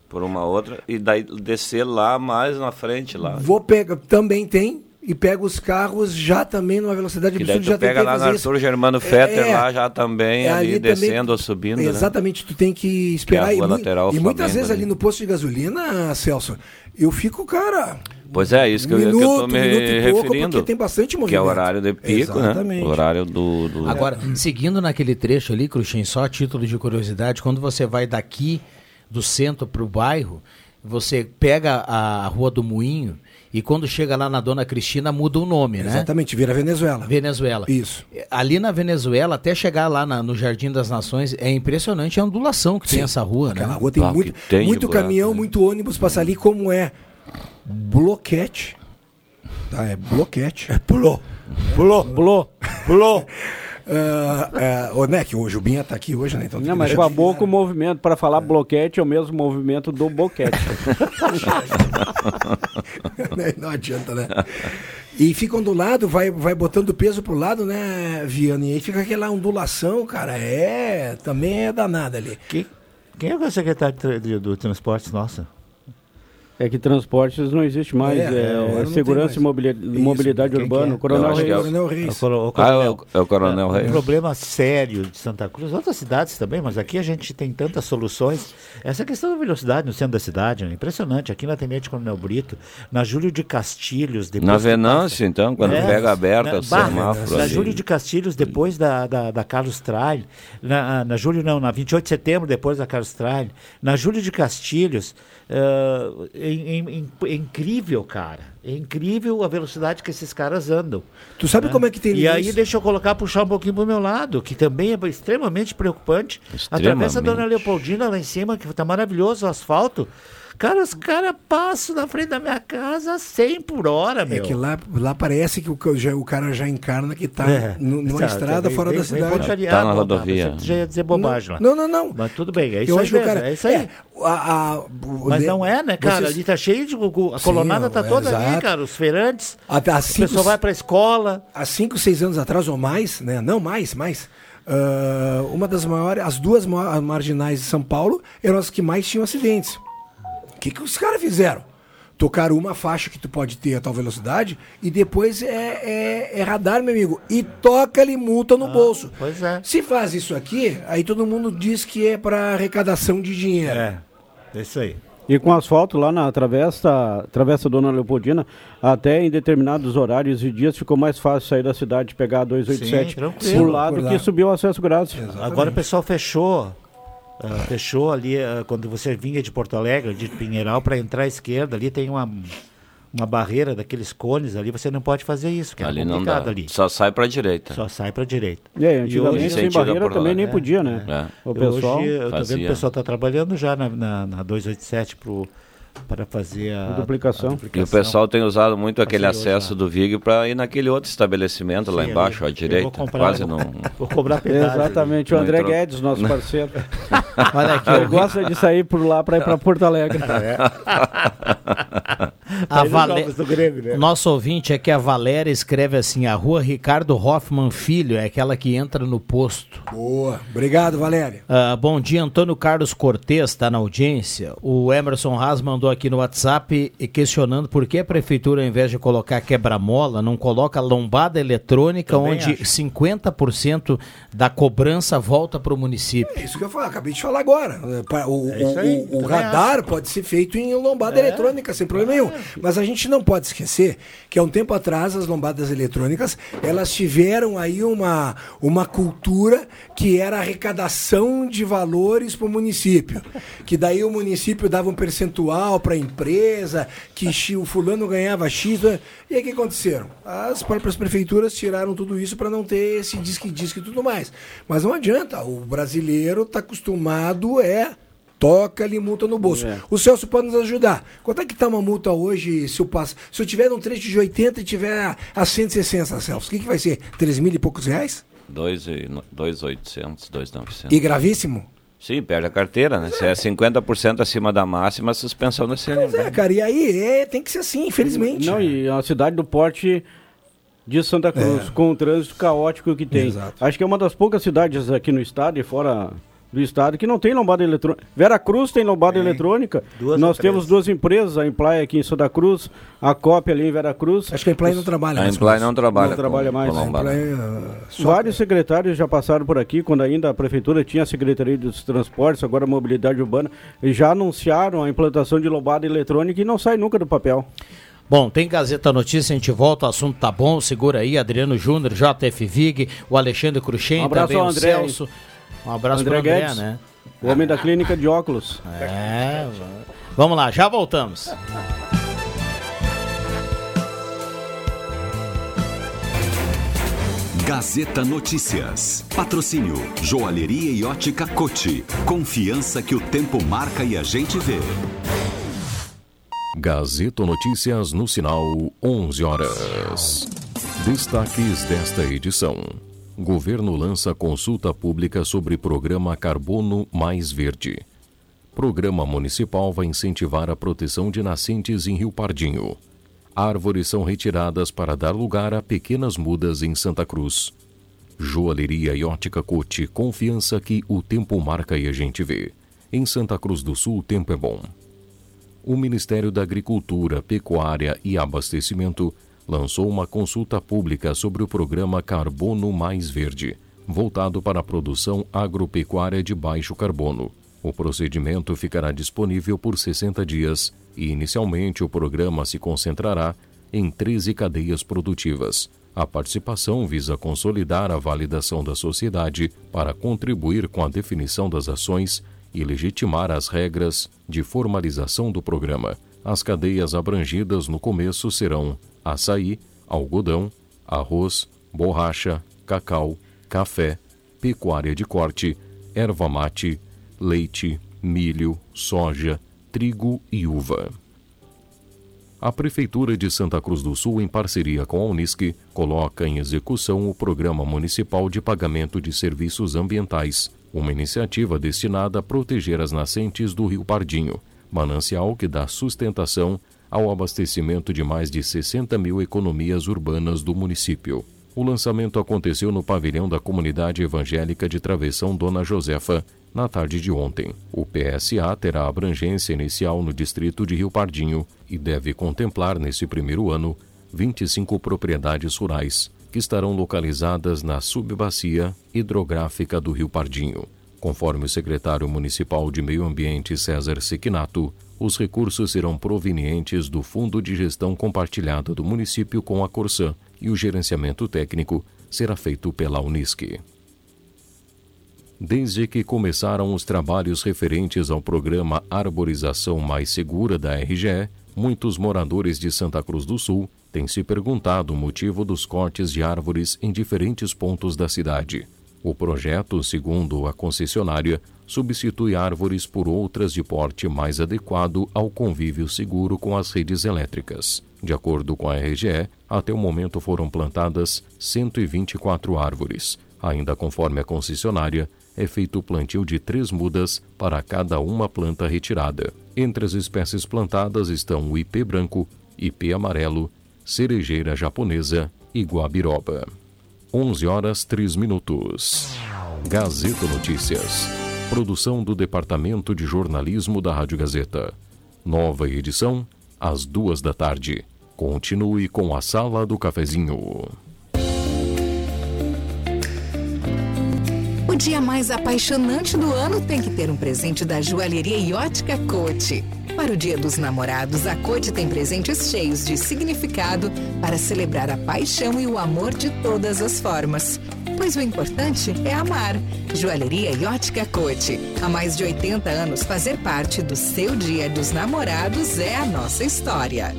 por uma outra, e daí descer lá mais na frente lá. Vou pegar, também tem, e pego os carros já também numa velocidade E daí absurda. tu Já pega lá no isso. Arthur Germano Fetter, É, lá já também, é, ali, ali também- descendo ou subindo, né? Exatamente, tu tem que esperar. Que é a e lateral e muitas vezes ali no posto de gasolina, Celso, eu fico, cara. Pois é, isso que, eu, que tô me minuto e pouco, referindo. porque tem bastante Que é movimento. o horário de pico, Exatamente. né? O horário do... do... Agora, seguindo naquele trecho ali, Cruxem, só a título de curiosidade, quando você vai daqui do centro para o bairro, você pega a Rua do Moinho e quando chega lá na Dona Cristina muda o nome, né? Exatamente, vira Venezuela. Venezuela. Isso. Ali na Venezuela, até chegar lá na- no Jardim das Nações, é impressionante a ondulação que tem essa rua, né? A rua tem muito, muito caminhão, muito ônibus passa ali, como é bloquete. Tá, é bloquete. É pulou. Pulou. Pulou. Pulou. Uh, uh, né, que o Jubinha tá aqui hoje, né? Então Não, que mas com a boca o movimento, para falar bloquete, é o mesmo movimento do boquete. Não adianta, né? E fica ondulado, vai, vai botando peso pro lado, né, Vianney? E aí fica aquela ondulação, cara, é. Também é danada ali. Quem é o secretário de tra- de- do Transportes nossa? É que transportes não existe mais, É, é, é, é segurança mais. e mobili- mobilidade que urbana, é? o Coronel que é o- Reis. Coronel Reis. O coro- o Ah, é o- é o Coronel um Reis. problema sério de Santa Cruz, outras cidades também, mas aqui a gente tem tantas soluções. Essa questão da velocidade no centro da cidade é impressionante. Aqui na Tenente Coronel Brito, na Júlio de Castilhos, depois Na Venâncio, então, quando É, pega aberta na, o semáforo Na. Júlio de Castilhos, depois da, da, da Carlos Trail. Na, na Júlio, não, na 28 de setembro, depois da Carlos Trail. Na Júlio de Castilhos, ah, é, é- é- é incrível, cara. É incrível a velocidade que esses caras andam. Tu sabe como é que tem E aí, isso? deixa eu colocar, puxar um pouquinho pro meu lado, que também é extremamente preocupante. Atravessa a Dona Extremamente. Leopoldina lá em cima, que tá maravilhoso o asfalto. Cara, os caras passam na frente da minha casa a 100 por hora, É meu. que lá, lá parece que o, o cara já encarna que tá É. nu- numa Tá, estrada vem- fora vem- da cidade. Tá Ah, na rodovia. Você já ia dizer bobagem lá. Não, não, não. Mas tudo bem, é isso Eu aí acho que o mesmo, cara- é isso aí. é, a- a- o- Mas não é, né, cara? vocês- Ali tá cheio de... o- A Sim, colonada tá é, toda ali, exato. cara. Os feirantes. Há O cinco- pessoal vai pra escola. Há 5, 6 anos atrás ou mais, né? Não, mais, mais. ah, uma das maiores, as duas ma- marginais de São Paulo eram as que mais tinham acidentes. O que, que os caras fizeram? Tocaram uma faixa que tu pode ter a tal velocidade e depois é, é, é radar, meu amigo. E toca-lhe multa no bolso. Pois é. Se faz isso aqui, aí todo mundo diz que é para arrecadação de dinheiro. É, é isso aí. E com asfalto lá na travessa, travessa Dona Leopoldina, até em determinados horários e dias ficou mais fácil sair da cidade, pegar a 287 Sim, por lado Por lá. que subiu o acesso grátis. Agora o pessoal fechou. Ah, fechou ali ah, quando você vinha de Porto Alegre, de Pinheiral, para entrar à esquerda, ali tem uma, uma barreira daqueles cones ali, você não pode fazer isso, que é Ali não complicado dá. ali. Só sai pra direita. Só sai para direita. É, antigamente hoje- sem barreira também nem podia, né? É. O pessoal Hoje, eu tô vendo que o pessoal está trabalhando já na, na, na 287 pro, para fazer a, A duplicação. a E o duplicação. pessoal tem usado muito aquele acesso do VIG para ir naquele outro estabelecimento lá Sim, embaixo, ali. à Eu vou direita. comprar- Quase eu vou- não. Vou cobrar pedágio. Exatamente, o André entrou. Guedes, nosso parceiro. Olha aqui, Ele o- gosta de sair por lá para ir para Porto Alegre. A jogos do Grêmio, né? Nosso ouvinte é que a Valéria escreve assim: a rua Ricardo Hoffman Filho é aquela que entra no posto. Boa. Obrigado, Valéria. Ah, bom dia, Antônio Carlos Cortes está na audiência. O Emerson Haas mandou aqui no WhatsApp e questionando por que a prefeitura, ao invés de colocar quebra-mola, não coloca lombada eletrônica, Também onde acho. 50% da cobrança volta para o município. É isso que eu falo, acabei de falar agora. É, O, É o- o radar pode ser feito em lombada eletrônica, sem problema nenhum. Mas a gente não pode esquecer que há um tempo atrás as lombadas eletrônicas elas tiveram aí uma, uma cultura que era arrecadação de valores para o município. Que daí o município dava um percentual para a empresa, que o fulano ganhava X. né? E aí o que aconteceram? As próprias prefeituras tiraram tudo isso para não ter esse disque-disque e tudo mais. Mas não adianta, o brasileiro está acostumado é toca ali multa no bolso. É. O Celso pode nos ajudar. Quanto é que tá uma multa hoje se eu passo? Se eu tiver um trecho de 80 e tiver a 160, Celso, o que, que vai ser? 3 mil e poucos reais? 2,800, 2,900. E gravíssimo? Sim, perde a carteira, né? Se é 50% acima da máxima, suspensão da CNV. É, cara, e aí é, tem que ser assim, infelizmente. Não, e é uma cidade do porte de Santa Cruz, com o trânsito caótico que tem. Exato. Acho que é uma das poucas cidades aqui no estado e fora do estado que não tem lombada eletrônica. Vera Cruz tem lombada eletrônica. Duas Nós temos duas empresas, a Implay aqui em Santa Cruz, a Cópia ali em Vera Cruz. Acho que a Implay não trabalha A com não trabalha Não trabalha com- mais. com ah, só- Vários secretários já passaram por aqui, quando ainda a prefeitura tinha a Secretaria dos Transportes, agora a Mobilidade Urbana, e já anunciaram a implantação de lombada eletrônica e não sai nunca do papel. Bom, tem Gazeta Notícia, a gente volta, o assunto tá bom, segura aí, Adriano Júnior, JF Vig, o Alexandre Cruxem, Um abraço também ao o André, Celso. Um abraço André pro André, Guedes, né? o homem da clínica de óculos. É, vamos lá, já voltamos. Gazeta Notícias. Patrocínio Joalheria e Ótica Cote. Confiança que o tempo marca e a gente vê. Gazeta Notícias no sinal 11 horas. Destaques desta edição. Governo lança consulta pública sobre programa Carbono Mais Verde. Programa municipal vai incentivar a proteção de nascentes em Rio Pardinho. Árvores são retiradas para dar lugar a pequenas mudas em Santa Cruz. Joalheria e ótica Cote, confiança que o tempo marca e a gente vê. Em Santa Cruz do Sul, o tempo é bom. O Ministério da Agricultura, Pecuária e Abastecimento lançou uma consulta pública sobre o programa Carbono Mais Verde, voltado para a produção agropecuária de baixo carbono. O procedimento ficará disponível por 60 dias e, inicialmente, o programa se concentrará em 13 cadeias produtivas. A participação visa consolidar a validação da sociedade para contribuir com a definição das ações e legitimar as regras de formalização do programa. As cadeias abrangidas no começo serão açaí, algodão, arroz, borracha, cacau, café, pecuária de corte, erva mate, leite, milho, soja, trigo e uva. A Prefeitura de Santa Cruz do Sul, em parceria com a Unisc, coloca em execução o Programa Municipal de Pagamento de Serviços Ambientais, uma iniciativa destinada a proteger as nascentes do Rio Pardinho, manancial que dá sustentação ao abastecimento de mais de 60 mil economias urbanas do município. O lançamento aconteceu no pavilhão da comunidade evangélica de Travessão Dona Josefa, na tarde de ontem. O PSA terá abrangência inicial no distrito de Rio Pardinho e deve contemplar, nesse primeiro ano, 25 propriedades rurais, que estarão localizadas na subbacia hidrográfica do Rio Pardinho. Conforme o secretário municipal de Meio Ambiente César Sequinato, os recursos serão provenientes do Fundo de Gestão Compartilhada do município com a Corsã e o gerenciamento técnico será feito pela Unisc. Desde que começaram os trabalhos referentes ao programa Arborização Mais Segura da RGE, muitos moradores de Santa Cruz do Sul têm se perguntado o motivo dos cortes de árvores em diferentes pontos da cidade. O projeto, segundo a concessionária, substitui árvores por outras de porte mais adequado ao convívio seguro com as redes elétricas. De acordo com a RGE, até o momento foram plantadas 124 árvores. Ainda conforme a concessionária, é feito o plantio de três mudas para cada uma planta retirada. Entre as espécies plantadas estão o ipê branco, ipê amarelo, cerejeira japonesa e guabiroba. 11 horas 3 minutos. Gazeta Notícias. Produção do Departamento de Jornalismo da Rádio Gazeta. Nova edição, às duas da tarde. Continue com a Sala do Cafezinho. O dia mais apaixonante do ano tem que ter um presente da joalheria e ótica Cote. Para o Dia dos Namorados, a Cote tem presentes cheios de significado para celebrar a paixão e o amor de todas as formas. Pois o importante é amar. Joalheria e ótica Cote. Há mais de 80 anos, fazer parte do seu Dia dos Namorados é a nossa história.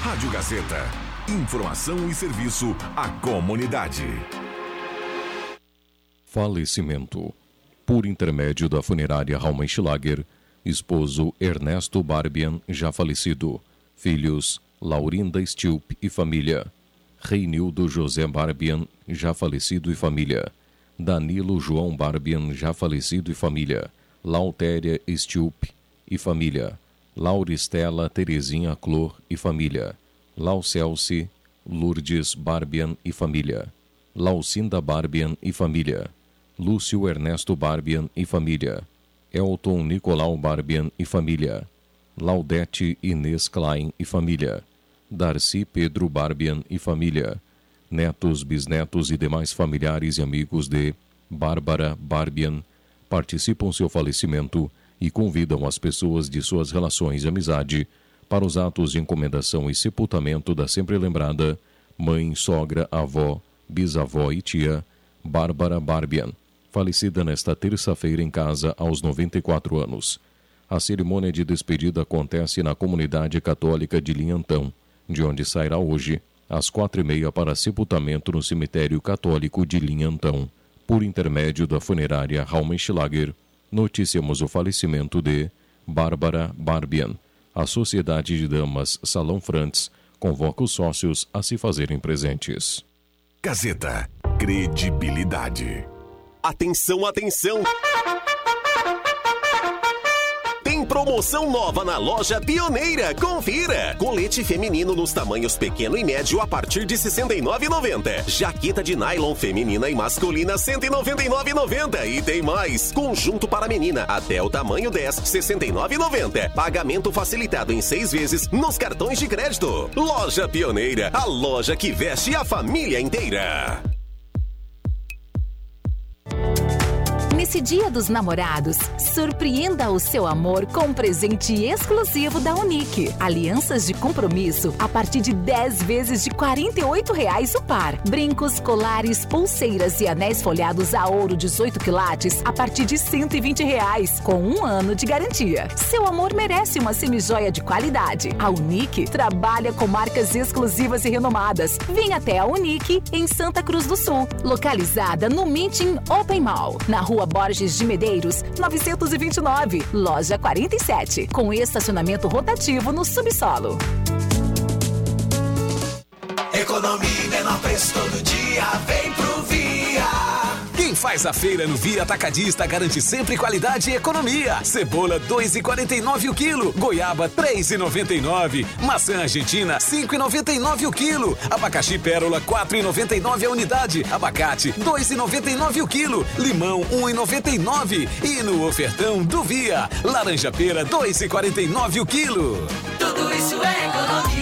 Rádio Gazeta. Informação e serviço à comunidade. Falecimento. Por intermédio da funerária Raumenschlager, esposo Ernesto Barbian, já falecido. Filhos Laurinda Stilp e família. Reinildo José Barbian, já falecido e família. Danilo João Barbian, já falecido e família. Lautéria Stilp e família. Lauristela Terezinha Clor e família. Laucelce Lourdes Barbian e família. Laucinda Barbian e família. Lúcio Ernesto Barbian e família. Elton Nicolau Barbian e família. Laudete Inês Klein e família. Darcy Pedro Barbian e família. Netos, bisnetos e demais familiares e amigos de Bárbara Barbian participam seu falecimento e convidam as pessoas de suas relações de amizade para os atos de encomendação e sepultamento da sempre lembrada mãe, sogra, avó, bisavó e tia Bárbara Barbian, falecida nesta terça-feira em casa aos 94 anos. A cerimônia de despedida acontece na comunidade católica de Linhantão, de onde sairá hoje, às quatro e meia, para sepultamento no cemitério católico de Linhantão. Por intermédio da funerária Raumenschlager, noticiamos o falecimento de Bárbara Barbian. A Sociedade de Damas Salão Frantz convoca os sócios a se fazerem presentes. Gazeta. Credibilidade. Atenção, atenção! Promoção nova na loja Pioneira. Confira! Colete feminino nos tamanhos pequeno e médio a partir de R$ 69,90. Jaqueta de nylon feminina e masculina R$ 199,90. E tem mais! Conjunto para menina até o tamanho 10, R$ 69,90. Pagamento facilitado em seis vezes nos cartões de crédito. Loja Pioneira, a loja que veste a família inteira. Nesse Dia dos Namorados, surpreenda o seu amor com um presente exclusivo da Unique. Alianças de compromisso a partir de 10 vezes de 48 reais o par. Brincos, colares, pulseiras e anéis folhados a ouro 18 quilates a partir de 120 reais, com um ano de garantia. Seu amor merece uma semijoia de qualidade. A Unique trabalha com marcas exclusivas e renomadas. Vem até a Unique em Santa Cruz do Sul, localizada no Meeting Open Mall, na rua Borges de Medeiros, 929, loja 47, com estacionamento rotativo no subsolo. Economia menor preço todo dia, vem pro Via. Quem faz a feira no Via Atacadista garante sempre qualidade e economia. Cebola 2,49 o quilo, goiaba 3,99, maçã argentina 5,99 o quilo, abacaxi pérola 4,99 a unidade, abacate 2,99 o quilo, limão 1,99 e no ofertão do Via, laranja pera 2,49 o quilo. Tudo isso é economia.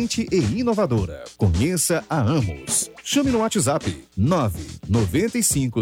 e inovadora. Conheça a Amos. Chame no WhatsApp 995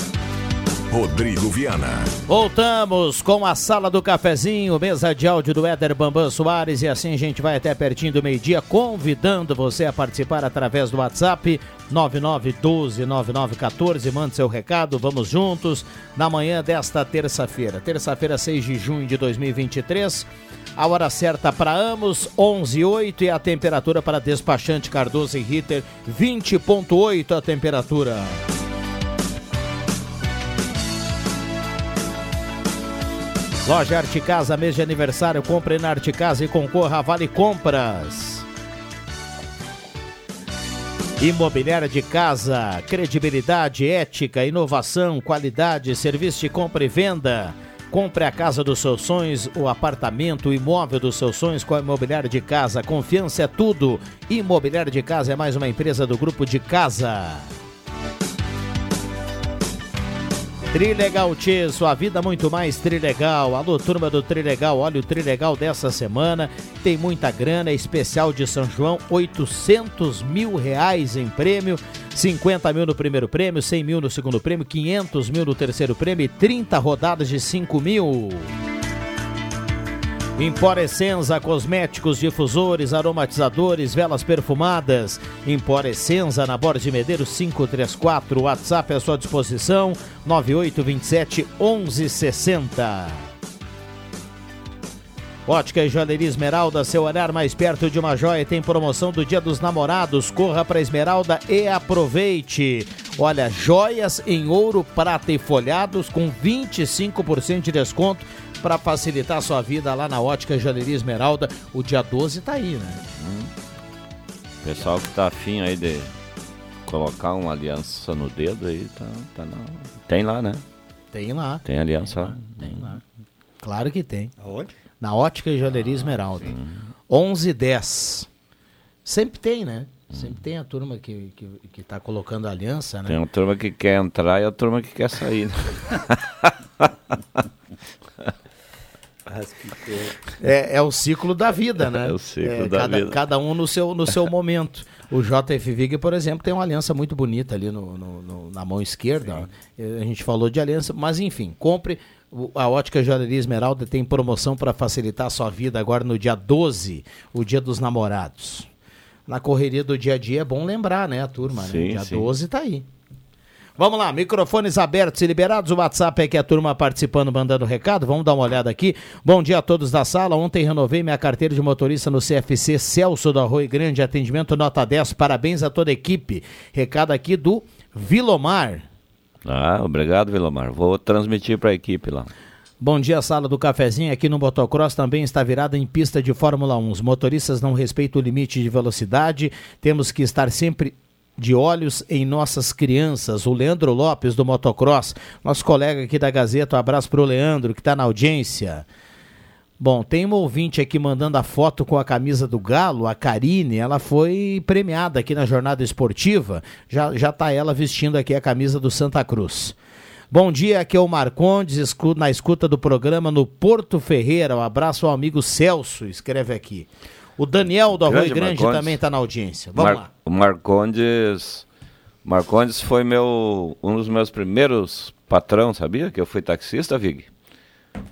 Rodrigo Viana. Voltamos com a sala do cafezinho, mesa de áudio do Éder Bambam Soares e assim a gente vai até pertinho do meio-dia, convidando você a participar através do WhatsApp 99129914. Mande seu recado, vamos juntos na manhã desta terça-feira, terça-feira 6 de junho de 2023. A hora certa para ambos, 11 e 8 e a temperatura para despachante Cardoso e Ritter, 20.8 a temperatura. Loja Arte Casa, mês de aniversário, compre na Arte Casa e concorra a Vale Compras. Imobiliária de casa, credibilidade, ética, inovação, qualidade, serviço de compra e venda. Compre a casa dos seus sonhos, o apartamento, o imóvel dos seus sonhos com a Imobiliária de Casa. Confiança é tudo. Imobiliária de Casa é mais uma empresa do Grupo de Casa. Trilegal Tchê, sua vida muito mais Trilegal. Alô, turma do Trilegal, olha o Trilegal dessa semana. Tem muita grana, especial de São João, 800 mil reais em prêmio, 50 mil no primeiro prêmio, 100 mil no segundo prêmio, 500 mil no terceiro prêmio e 30 rodadas de 5 mil. Emporescenza, cosméticos, difusores, aromatizadores, velas perfumadas. Emporescenza na Borges de Medeiros 534. WhatsApp à sua disposição 9827 1160. Ótica e Joalheria Esmeralda, seu olhar mais perto de uma joia, tem promoção do Dia dos Namorados. Corra para Esmeralda e aproveite. Olha, joias em ouro, prata e folhados com 25% de desconto para facilitar a sua vida lá na Ótica e Joalheria Esmeralda. O dia 12 tá aí, né? Pessoal que tá afim aí de colocar uma aliança no dedo aí, tá, tá na... Tem lá, né? Tem lá. Tem aliança lá. Tem lá. Claro que tem. Aonde? Na Ótica e Joalheria Esmeralda. 11 e 10. Sempre tem, né? Sempre tem a turma que, que, que tá colocando aliança, né? Tem uma turma que quer entrar e a turma que quer sair. né? É, é o ciclo da vida, né? É o ciclo da cada, vida. Cada um no seu, no seu momento. O JF Vig, por exemplo, tem uma aliança muito bonita ali no, no- no- na mão esquerda. Eh, A gente falou de aliança, mas enfim, compre. A Ótica Joalheria Esmeralda tem promoção para facilitar a sua vida agora no dia 12, o dia dos namorados. Na correria do dia a dia é bom lembrar, né, a turma? né? Sim, Dia sim. 12 tá aí. Vamos lá, microfones abertos e liberados. O WhatsApp é que a turma participando, mandando recado. Vamos dar uma olhada aqui. Bom dia a todos da sala. Ontem renovei minha carteira de motorista no CFC Celso do Arroio Grande. Atendimento nota 10. Parabéns a toda a equipe. Recado aqui do Vilomar. Ah, obrigado, Vilomar. Vou transmitir para a equipe lá. Bom dia, sala do cafezinho. Aqui no Motocross também está virada em pista de Fórmula 1. Os motoristas não respeitam o limite de velocidade. Temos que estar sempre de olhos em nossas crianças. O Leandro Lopes do Motocross, nosso colega aqui da Gazeta. Um abraço para o Leandro, que está na audiência. Bom, tem uma ouvinte aqui mandando a foto com a camisa do Galo, a Karine, ela foi premiada aqui na jornada esportiva, já, já tá ela vestindo aqui a camisa do Santa Cruz. Bom dia, aqui é o Marcondes, na escuta do programa no Porto Ferreira, um abraço ao amigo Celso, escreve aqui. O Daniel do Arroio Grande Grande Marcondes. também está na audiência, vamos Mar- lá. O Marcondes. Marcondes foi meu, um dos meus primeiros patrão, sabia? Que eu fui taxista, Vig.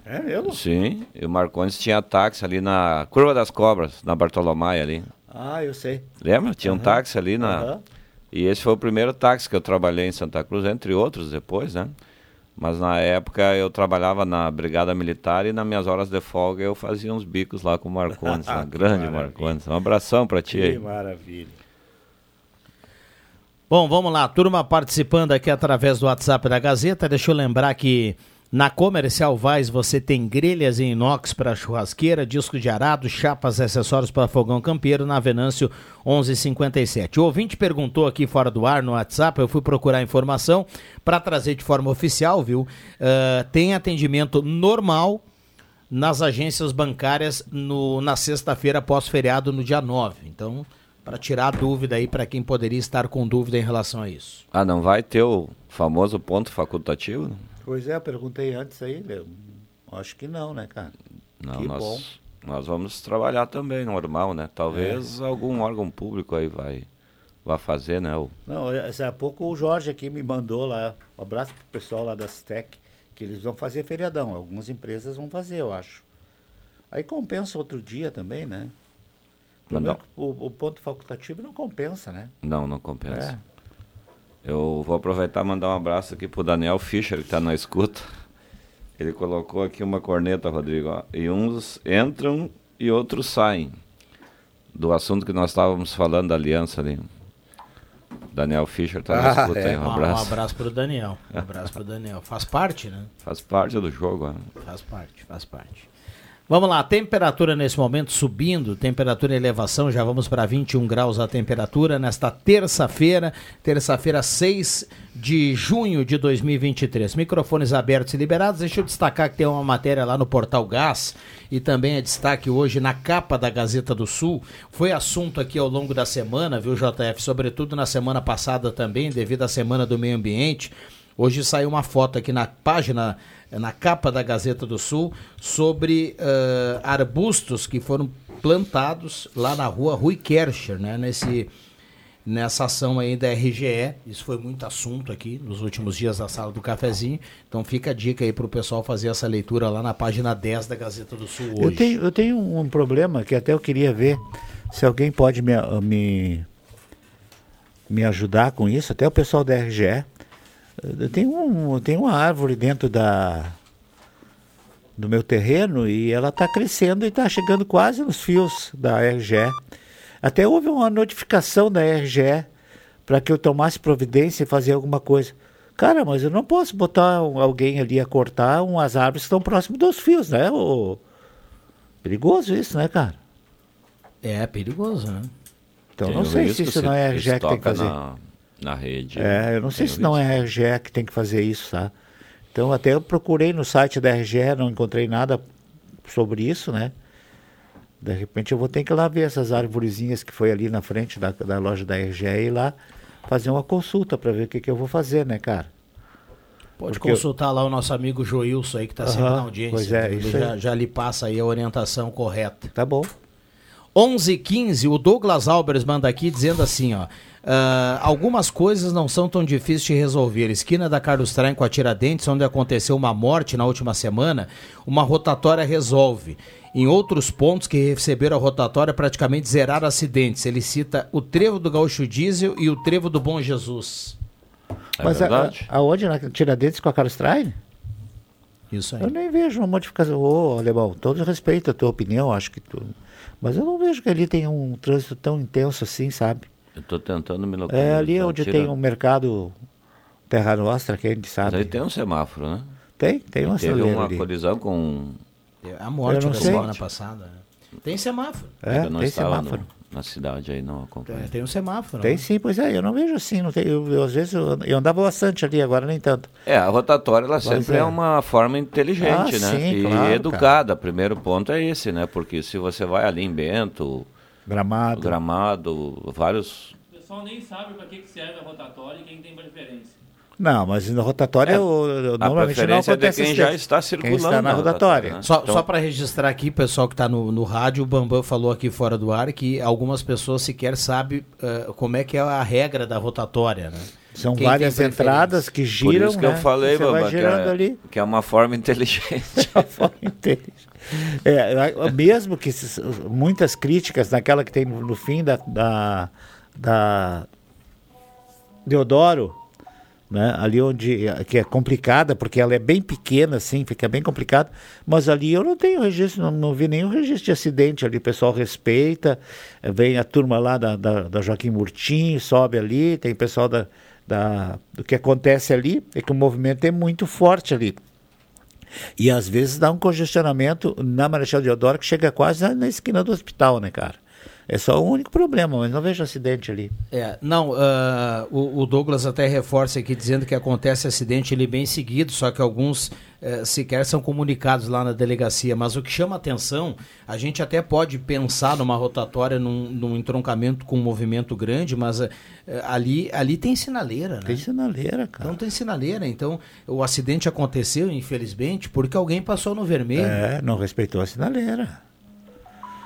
É mesmo? Sim, e o Marcondes tinha táxi ali na Curva das Cobras, na Bartolomé ali. Ah, eu sei. Lembra? Tinha um Aham. táxi ali na. Aham. E esse foi o primeiro táxi que eu trabalhei em Santa Cruz, entre outros depois, né? Mas na época eu trabalhava na Brigada Militar e nas minhas horas de folga eu fazia uns bicos lá com o Marcondes, lá, Que grande maravilha. Marcondes. Um abração pra ti Que aí. maravilha. Bom, vamos lá, turma participando aqui através do WhatsApp da Gazeta. Deixa eu lembrar que na Comercial Vaz você tem grelhas em inox para churrasqueira, disco de arado, chapas e acessórios para fogão campeiro na Venâncio 1157. O ouvinte perguntou aqui fora do ar no WhatsApp, eu fui procurar informação para trazer de forma oficial, viu? Ah, tem atendimento normal nas agências bancárias no, na sexta-feira pós-feriado, no dia 9. Então, para tirar dúvida aí para quem poderia estar com dúvida em relação a isso. Ah, não vai ter o famoso ponto facultativo? Pois é, eu perguntei antes aí, Leo. Acho que não, né, cara? Não, que nós, bom. nós vamos trabalhar também normal, né? É. Talvez algum órgão público aí vai, vai fazer, né? O, Não, há pouco o Jorge aqui me mandou lá, um abraço pro pessoal lá da Stec, que eles vão fazer feriadão. Algumas empresas vão fazer, eu acho. Aí compensa outro dia também, né? Não, é que o, o ponto facultativo não compensa, né? Não, não compensa. É. Eu vou aproveitar e mandar um abraço aqui pro Daniel Fischer, que está na escuta. Ele colocou aqui uma corneta, Rodrigo. ó, E uns entram e outros saem. Do assunto que nós estávamos falando da aliança ali. Daniel Fischer está na Ah, escuta aí. Um Um abraço. abraço pro Daniel. Um abraço pro Daniel. Faz parte, né? Faz parte do jogo. ó. Faz parte, faz parte. Vamos lá, temperatura nesse momento subindo, temperatura em elevação, já vamos para 21 graus a temperatura nesta terça-feira, terça-feira 6 de junho de 2023. Microfones abertos e liberados. Deixa eu destacar que tem uma matéria lá no Portal Gás e também é destaque hoje na capa da Gazeta do Sul. Foi assunto aqui ao longo da semana, viu, JF? Sobretudo na semana passada também, devido à Semana do Meio Ambiente. Hoje saiu uma foto aqui na página, na capa da Gazeta do Sul, sobre eh, arbustos que foram plantados lá na rua Rui Kercher, né? Nesse, nessa ação aí da RGE. Isso foi muito assunto aqui nos últimos dias da sala do cafezinho. Então fica a dica aí para o pessoal fazer essa leitura lá na página 10 da Gazeta do Sul hoje. Eu tenho, eu tenho um problema que até eu queria ver se alguém pode me, me, me ajudar com isso, até o pessoal da RGE. Eu tenho, um, eu tenho uma árvore dentro da do meu terreno e ela está crescendo e está chegando quase nos fios da RGE. Até houve uma notificação da RGE para que eu tomasse providência e fazer alguma coisa. Cara, mas eu não posso botar um- alguém ali a cortar umas árvores que estão próximas dos fios, né? ô? Perigoso isso, né, cara? É perigoso, né? Então Tem não o sei se isso se não é a RGE que tem que fazer. Na, na rede. É, eu não sei se não é a RGE que tem que fazer isso, tá? Então até eu procurei no site da RGE, não encontrei nada sobre isso, né? De repente eu vou ter que ir lá ver essas arvorezinhas que foi ali na frente da, da loja da RGE e ir lá fazer uma consulta para ver o que, que eu vou fazer, né, cara? Pode Porque eu- consultar lá o nosso amigo Joilson aí que está sempre Aham, na audiência. pois é, Ele isso já, já lhe passa aí a orientação correta. Tá bom. 11 15 o Douglas Albers manda aqui dizendo assim, ó. "Ah, algumas coisas não são tão difíceis de resolver. Esquina da Carlos Traem com a Tiradentes, onde aconteceu uma morte na última semana, uma rotatória resolve. Em outros pontos que receberam a rotatória, praticamente zeraram acidentes. Ele cita o trevo do Gaúcho Diesel e o trevo do Bom Jesus. É Mas a- a- aonde? Na Tiradentes com a Carlos Traine? Isso aí. Eu nem vejo uma modificação. Ô, Alemão, todo respeito à tua opinião, acho que tu. Mas eu não vejo que ali tem um trânsito tão intenso assim, sabe? Eu tô tentando me localizar. É ali onde Tira- tem um mercado Terra Nostra, que a gente Mas sabe. aí tem um semáforo, né? Tem, tem uma Teve sinaleira uma ali. colisão com. A morte da sei. semana passada. né? Tem semáforo. É, eu não tem estava semáforo. no- na cidade aí, não acompanhei. É, tem um semáforo. Tem né? sim, pois é, eu não vejo assim, não tem, eu, eu, às vezes eu, eu andava bastante ali, agora nem tanto. É, a rotatória ela Mas sempre é. é. uma forma inteligente, Ah, né? sim, e claro, educada. Primeiro ponto é esse, né? Porque se você vai ali em Bento, Gramado, Gramado, vários. O pessoal nem sabe para que, que serve a rotatória e quem tem preferência. Não, mas na rotatória É, eu, normalmente não preferência é de acontece quem já está Quem circulando está na na rotatória. rotatória, né? Só, Então- só para registrar aqui, pessoal que está no, no rádio, o Bambam falou aqui fora do ar que algumas pessoas sequer sabem eh, como é que é a regra da rotatória, né? São Quem várias entradas que Por giram, isso que né? eu falei, Você Bamba, que é, ali. que é uma forma inteligente. É, eu- mesmo que esses- muitas críticas naquela que tem no, fim da, da, da Deodoro, né? ali onde que é complicada, porque ela é bem pequena, assim, fica bem complicado, mas ali eu não tenho registro, não, não vi nenhum registro de acidente ali, o pessoal respeita, eh, vem a turma lá da, da, da Joaquim Murtinho, sobe ali, tem pessoal da, da, do que acontece ali, é que o movimento é muito forte ali. E às vezes dá um congestionamento na Marechal Deodoro que chega quase na, na esquina do hospital, né, cara? É só o único problema, mas não vejo acidente ali. É, não, ah, o, o Douglas até reforça aqui dizendo que acontece acidente ele bem seguido, só que alguns eh, sequer são comunicados lá na delegacia. Mas o que chama atenção, a gente até pode pensar numa rotatória, num, num entroncamento com um movimento grande, mas eh, ali, ali tem sinaleira, né? Tem sinaleira, cara. Então tem sinaleira. Então o acidente aconteceu, infelizmente, porque alguém passou no vermelho. É, não respeitou a sinaleira.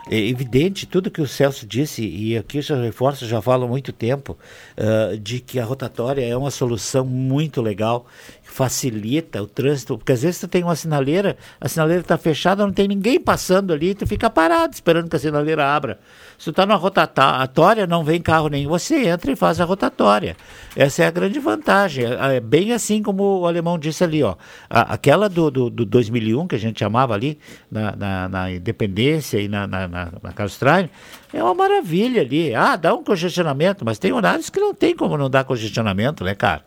É evidente tudo que o Celso disse, e aqui eu reforço, já falo há muito tempo, uh, de que a rotatória é uma solução muito legal, facilita o trânsito, porque às vezes tu tem uma sinaleira, a sinaleira está fechada, não tem ninguém passando ali, tu fica parado esperando que a sinaleira abra. Se está numa rotatória, não vem carro nenhum, você entra e faz a rotatória. Essa é a grande vantagem. É, é bem assim como o alemão disse ali, ó. Aquela do, do, do, 2001, que a gente chamava ali, na, na, na Independência e na, na, na, na é uma maravilha ali. Ah, dá um congestionamento, mas tem horários que não tem como não dar congestionamento, né, cara?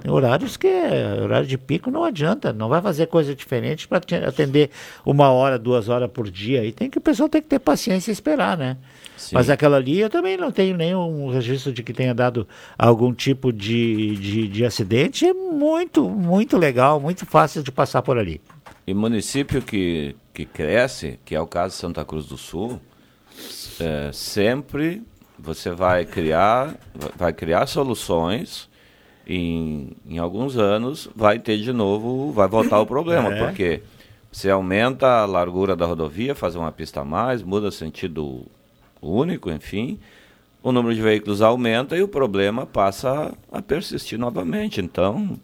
Tem horários que é, horário de pico não adianta, não vai fazer coisa diferente para atender uma hora, duas horas por dia. E tem que o pessoal tem que ter paciência e esperar, né? Sim. Mas aquela ali eu também não tenho nenhum registro de que tenha dado algum tipo de, de, de acidente. É muito, muito legal, muito fácil de passar por ali. E município que, que cresce, que é o caso de Santa Cruz do Sul, é, sempre você vai criar, vai criar soluções em, em alguns anos vai ter de novo, vai voltar o problema, é. porque você aumenta a largura da rodovia, faz uma pista a mais, muda sentido único, enfim, o número de veículos aumenta e o problema passa a persistir novamente. Então,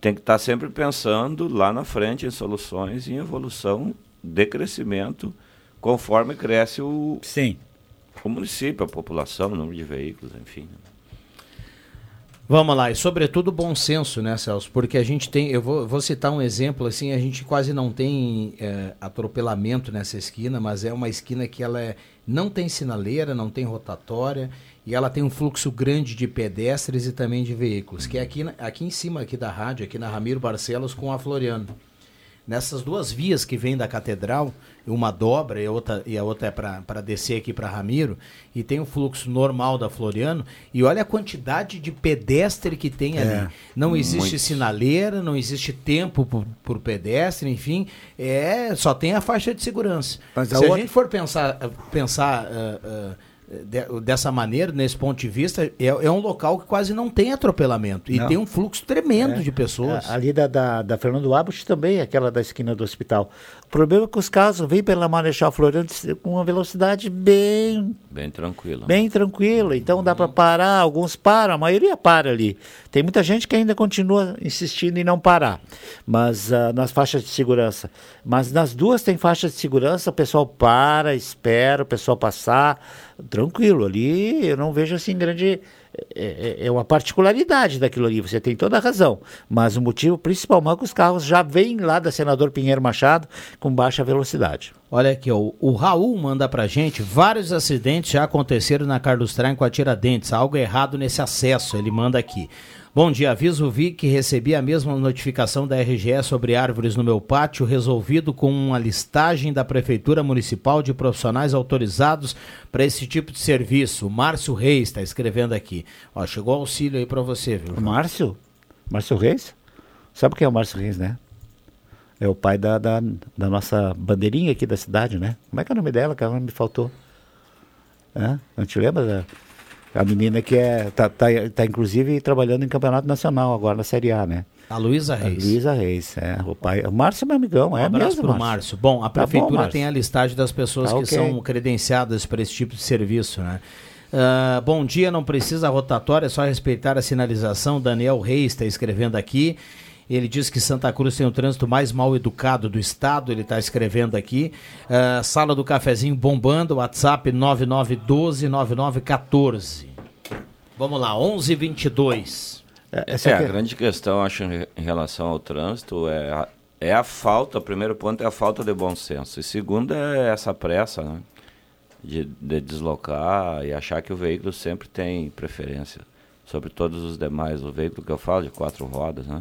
tem que estar sempre pensando lá na frente em soluções, em evolução de crescimento, conforme cresce o, Sim. o município, a população, o número de veículos, enfim. Vamos lá, e sobretudo bom senso, né, Celso? Porque a gente tem, eu vou, vou citar um exemplo, assim, a gente quase não tem é, atropelamento nessa esquina, mas é uma esquina que ela é, não tem sinaleira, não tem rotatória, e ela tem um fluxo grande de pedestres e também de veículos, que é aqui, aqui em cima aqui da rádio, aqui na Ramiro Barcelos com a Floriano. Nessas duas vias que vêm da catedral, uma dobra e a outra, e a outra é para descer aqui para Ramiro, e tem o fluxo normal da Floriano, e olha a quantidade de pedestre que tem é, ali. Não existe muito. sinaleira, não existe tempo por, por, pedestre, enfim, é só tem a faixa de segurança. Mas Se a, outra... gente for pensar, pensar uh, uh, de, dessa maneira, nesse ponto de vista, é, é, um local que quase não tem atropelamento. E não. tem um fluxo tremendo é. de pessoas. É, ali da, da, da Fernando Abus também, aquela da esquina do hospital. O problema é que os carros vêm pela Marechal Floriano com uma velocidade bem... Bem tranquila. Bem tranquila. Então dá para parar, alguns param, a maioria para ali. Tem muita gente que ainda continua insistindo em não parar. Mas uh, nas faixas de segurança. Mas nas duas tem faixas de segurança, o pessoal para, espera o pessoal passar tranquilo. Ali eu não vejo assim grande. É, é, é, uma particularidade daquilo ali, você tem toda a razão. Mas o motivo principal é que os carros já vêm lá da Senador Pinheiro Machado com baixa velocidade. Olha aqui, ó, o Raul manda pra gente, vários acidentes já aconteceram na Carlos Traem com a Tiradentes, algo errado nesse acesso, ele manda aqui. Bom dia, aviso vi que recebi a mesma notificação da RGE sobre árvores no meu pátio, resolvido com uma listagem da Prefeitura Municipal de profissionais autorizados para esse tipo de serviço. Márcio Reis está escrevendo aqui. Ó, chegou auxílio aí para você, viu? Márcio? Márcio Reis? Sabe quem é o Márcio Reis, né? É o pai da, da, da, nossa bandeirinha aqui da cidade, né? Como é que é o nome dela? Que ela me faltou. É? Não te lembra da... A menina que é, tá, tá, tá inclusive trabalhando em campeonato nacional agora na Série A, né? A Luísa Reis. A Luísa Reis, é. O, pai, o Márcio é meu amigão, é um abraço mesmo, pro Márcio. Márcio. Bom, a prefeitura tá bom, tem a listagem das pessoas tá que okay. são credenciadas para esse tipo de serviço, né? Uh, bom dia, não precisa rotatória, é só respeitar a sinalização. Daniel Reis está escrevendo aqui. Ele diz que Santa Cruz tem o trânsito mais mal educado do estado, ele está escrevendo aqui. Uh, sala do cafezinho bombando, WhatsApp 99129914. Vamos lá, 1122. É, essa é, a grande questão, acho, em relação ao trânsito é a, é a falta, o primeiro ponto é a falta de bom senso. E segundo é essa pressa, né? De, de deslocar e achar que o veículo sempre tem preferência sobre todos os demais. O veículo que eu falo de quatro rodas, né?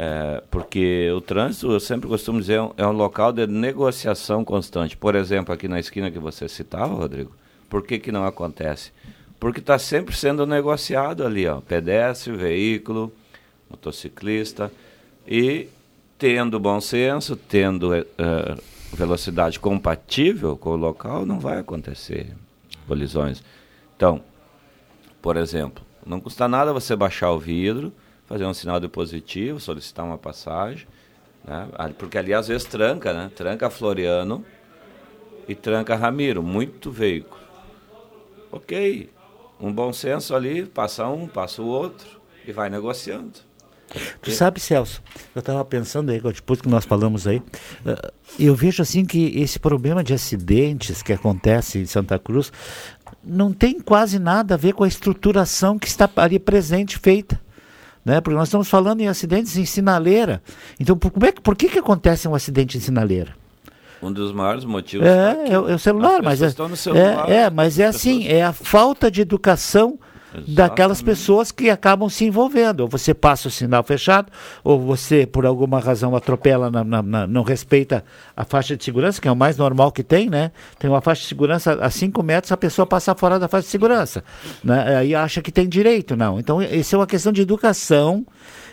É, porque o trânsito, eu sempre costumo dizer, é um local de negociação constante. Por exemplo, aqui na esquina que você citava, Rodrigo, por que, que não acontece? Porque está sempre sendo negociado ali, ó, pedestre, veículo, motociclista, e tendo bom senso, tendo é, velocidade compatível com o local, não vai acontecer colisões. Então, por exemplo, não custa nada você baixar o vidro, fazer um sinal de positivo, solicitar uma passagem, né? porque ali às vezes tranca, né? Tranca Floriano e tranca Ramiro, muito veículo. Ok, um bom senso ali, passa um, passa o outro e vai negociando. Tu sabe, Celso, eu estava pensando aí, depois que nós falamos aí, eh, eu vejo assim que esse problema de acidentes que acontece em Santa Cruz não tem quase nada a ver com a estruturação que está ali presente, feita. Né? Porque nós estamos falando em acidentes em sinaleira. Então, por, como é, que- por que, que acontece um acidente em sinaleira? Um dos maiores motivos. É, é, o- é o celular, As mas é, celular, é, é, mas é as assim, é a falta de educação daquelas pessoas que acabam se envolvendo. Ou você passa o sinal fechado, ou você, por alguma razão, atropela, na- na- na- não respeita a faixa de segurança, que é o mais normal que tem, né? Tem uma faixa de segurança a 5 metros, a pessoa passa fora da faixa de segurança. Né? Aí acha que tem direito, não. Então, isso é uma questão de educação.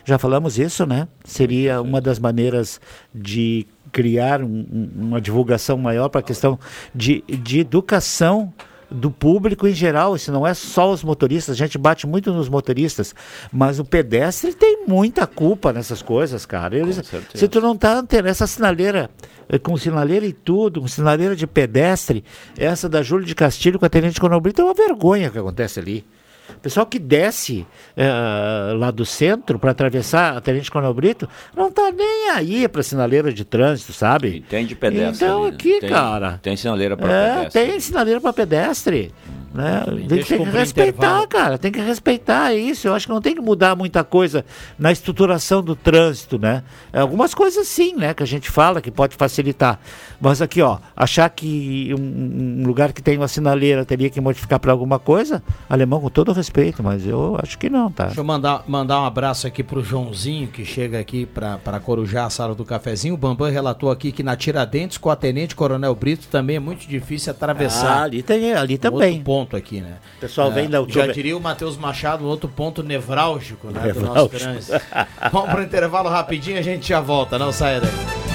Já falamos isso, né? Seria uma das maneiras de criar um- uma divulgação maior para a questão de, de educação do público em geral, isso não é só os motoristas, a gente bate muito nos motoristas, mas o pedestre tem muita culpa nessas coisas, cara. Eles, se tu não tá antena, essa sinaleira, eh, com sinaleira e tudo, com sinaleira de pedestre, essa da Júlio de Castilho com a Tenente Coronel Brito, é uma vergonha que acontece ali. O pessoal que desce eh, lá do centro para atravessar a Tenente Coronel Brito não tá nem aí para sinaleira de trânsito, sabe? Tem de pedestre. Então ali, né? aqui, tem, cara. Tem sinaleira para É, pedestre. tem sinaleira para pedestre. Né? Tem, deixa tem que respeitar, intervalo. cara. Tem que respeitar isso. Eu acho que não tem que mudar muita coisa na estruturação do trânsito, né? É, Algumas coisas sim, né? Que a gente fala que pode facilitar. Mas aqui, ó, achar que um, um lugar que tem uma sinaleira teria que modificar para alguma coisa, alemão com todo respeito, mas eu acho que não, tá? Deixa eu mandar, mandar um abraço aqui pro Joãozinho, que chega aqui pra Corujá, a sala do cafezinho. O Bambam relatou aqui que na Tiradentes, com a Tenente Coronel Brito, também é muito difícil atravessar. Ah, ali tem- ali também. Outro ponto aqui, né? O pessoal vem da Já diria o Matheus Machado, outro ponto nevrálgico, né? Do nosso Nevrálgico. trânsito. Vamos pro intervalo rapidinho, a gente já volta, não saia daí.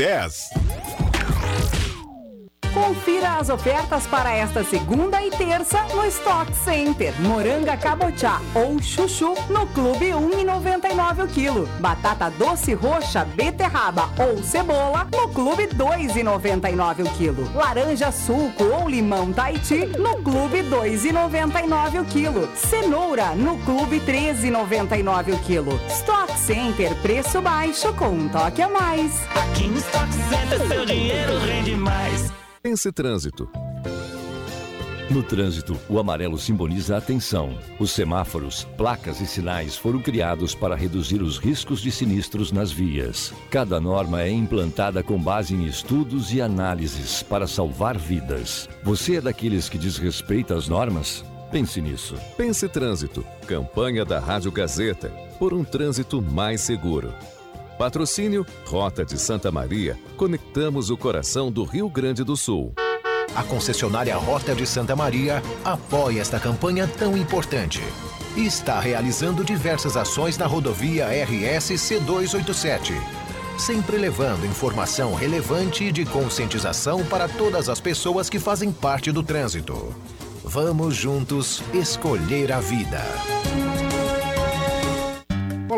10. Confira as ofertas para esta segunda e terça no Stock Center. Moranga cabotiá ou chuchu no Clube 1,99 o quilo. Batata doce roxa, beterraba ou cebola no Clube 2,99 o quilo. Laranja suco ou limão Tahiti no Clube 2,99 o quilo. Cenoura no Clube 13,99 o quilo. Stock Center, preço baixo com um toque a mais. Aqui no Stock Center seu dinheiro rende mais. Pense Trânsito. No trânsito, o amarelo simboliza atenção. Os semáforos, placas e sinais foram criados para reduzir os riscos de sinistros nas vias. Cada norma é implantada com base em estudos e análises para salvar vidas. Você é daqueles que desrespeita as normas? Pense nisso. Pense Trânsito, campanha da Rádio Gazeta, por um trânsito mais seguro. Patrocínio Rota de Santa Maria, conectamos o coração do Rio Grande do Sul. A concessionária Rota de Santa Maria apoia esta campanha tão importante está realizando diversas ações na rodovia RS C287, sempre levando informação relevante e de conscientização para todas as pessoas que fazem parte do trânsito. Vamos juntos escolher a vida.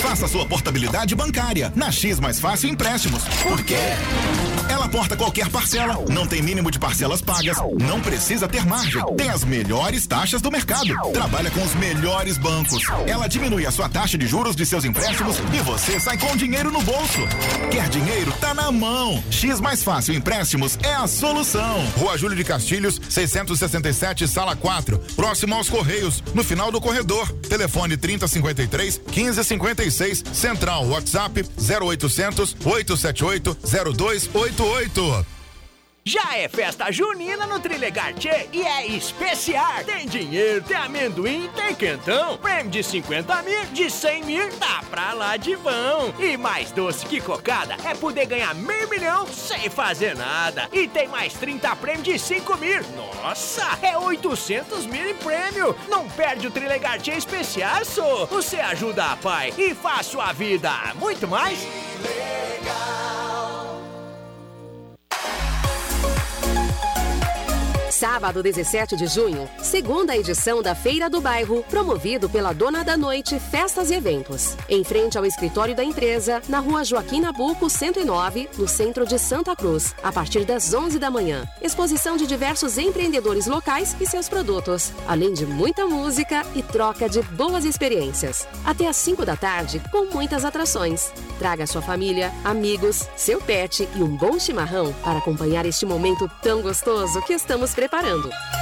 Faça sua portabilidade bancária na X Mais Fácil Empréstimos. Por quê? Ela porta qualquer parcela, não tem mínimo de parcelas pagas, não precisa ter margem, tem as melhores taxas do mercado, trabalha com os melhores bancos. Ela diminui a sua taxa de juros de seus empréstimos e você sai com dinheiro no bolso. Quer dinheiro? Tá na mão. X Mais Fácil Empréstimos é a solução. Rua Júlio de Castilhos, 667, sala 4, próximo aos Correios, no final do corredor. Telefone 3053 1556, Central WhatsApp 0800 878 0288. Já é festa junina no Trilegar Tchê e é especial. Tem dinheiro, tem amendoim, tem quentão. Prêmio de 50 mil, de 100 mil, tá pra lá de vão. E mais doce que cocada é poder ganhar meio milhão sem fazer nada. E tem mais 30 prêmios de 5 mil. Nossa, é 800 mil em prêmio. Não perde o Trilegar Tchê especial, só. Você ajuda a pai e faz sua vida muito mais. Sábado, 17 de junho, segunda edição da Feira do Bairro, promovido pela Dona da Noite Festas e Eventos. Em frente ao escritório da empresa, na rua Joaquim Nabuco, 109, no centro de Santa Cruz, a partir das 11 da manhã. Exposição de diversos empreendedores locais e seus produtos, além de muita música e troca de boas experiências. Até às 5 da tarde, com muitas atrações. Traga sua família, amigos, seu pet e um bom chimarrão para acompanhar este momento tão gostoso que estamos preparando preparando.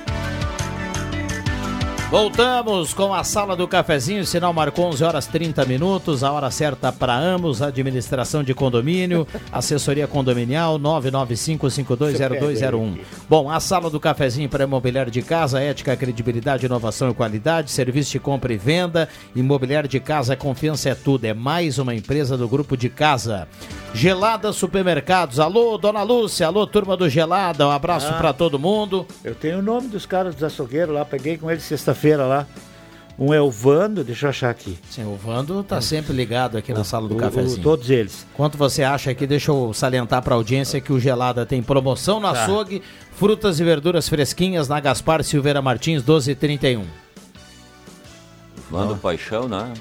Voltamos com a sala do cafezinho, sinal marcou 11 horas 30 minutos, a hora certa para ambos, administração de condomínio, assessoria condominial 995520201. Bom, a sala do cafezinho para imobiliário de casa, ética, credibilidade, inovação e qualidade, serviço de compra e venda, imobiliário de casa, confiança é tudo, é mais uma empresa do grupo de casa. Gelada Supermercados, alô Dona Lúcia, alô turma do Gelada, um abraço Ah. para todo mundo. Eu tenho o nome dos caras dos açougueiros lá, peguei com eles sexta-feira lá. Um é o Vando, deixa eu achar aqui. Sim, o Vando tá sempre ligado aqui na sala do o- cafezinho. o- todos eles. Quanto você acha aqui, deixa eu salientar para a audiência que o Gelada tem promoção no Tá. açougue, frutas e verduras fresquinhas na Gaspar Silveira Martins 1231. Manda paixão, né?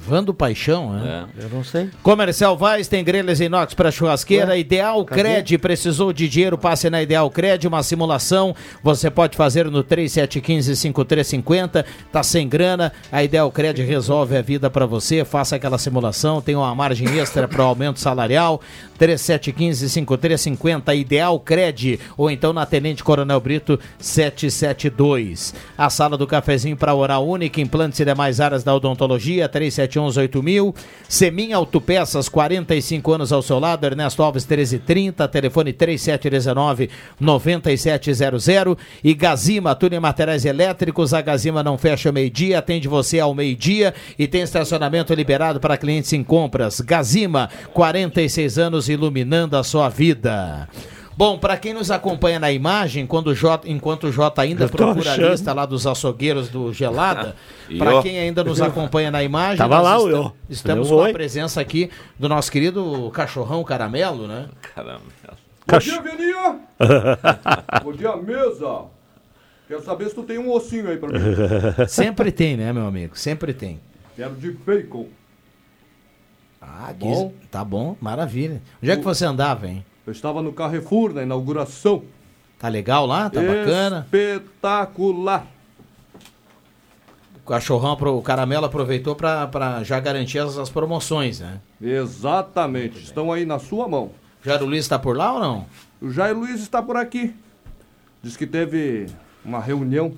Vando Paixão, né? É. Eu não sei. Comercial Vaz tem grelhas inox para churrasqueira. Ideal cadê? Cred, precisou de dinheiro, passe na Ideal Cred, uma simulação. Você pode fazer no 3715-5350. Tá sem grana, a Ideal Cred resolve a vida para você. Faça aquela simulação, tem uma margem extra para o aumento salarial. 3715-5350, Ideal Cred. Ou então na Tenente Coronel Brito 772. A sala do cafezinho para oral única, implantes e demais áreas da odontologia, 3711-8000. Semin Autopeças, 45 anos ao seu lado, Ernesto Alves 1330, telefone 3719-9700. E Gazima, tudo em materiais elétricos. A Gazima não fecha ao meio-dia, atende você ao meio-dia e tem estacionamento liberado para clientes em compras. Gazima, 46 anos iluminando a sua vida. Bom, para quem nos acompanha na imagem, quando o Jota, enquanto o Jota ainda Eu procura a lista lá dos açougueiros do Gelada, para quem ainda nos acompanha na imagem, Tava lá o esta- eu. estamos Deu com a presença aqui do nosso querido cachorrão caramelo, né? Caramba. Bom dia, Veninha! Bom dia, mesa! Quero saber se tu tem um ossinho aí pra mim. Sempre tem, né, meu amigo? Sempre tem. Quero de bacon. Ah, que- bom? tá bom, maravilha. Onde é que você andava, hein? Eu estava no Carrefour na inauguração. Tá legal lá? Tá bacana? Espetacular! cachorrão, pro- o caramelo aproveitou para já garantir as, as promoções, né? Exatamente, estão aí na sua mão. Jairo Luiz está por lá ou não? O Jair Luiz está por aqui. Diz que teve uma reunião.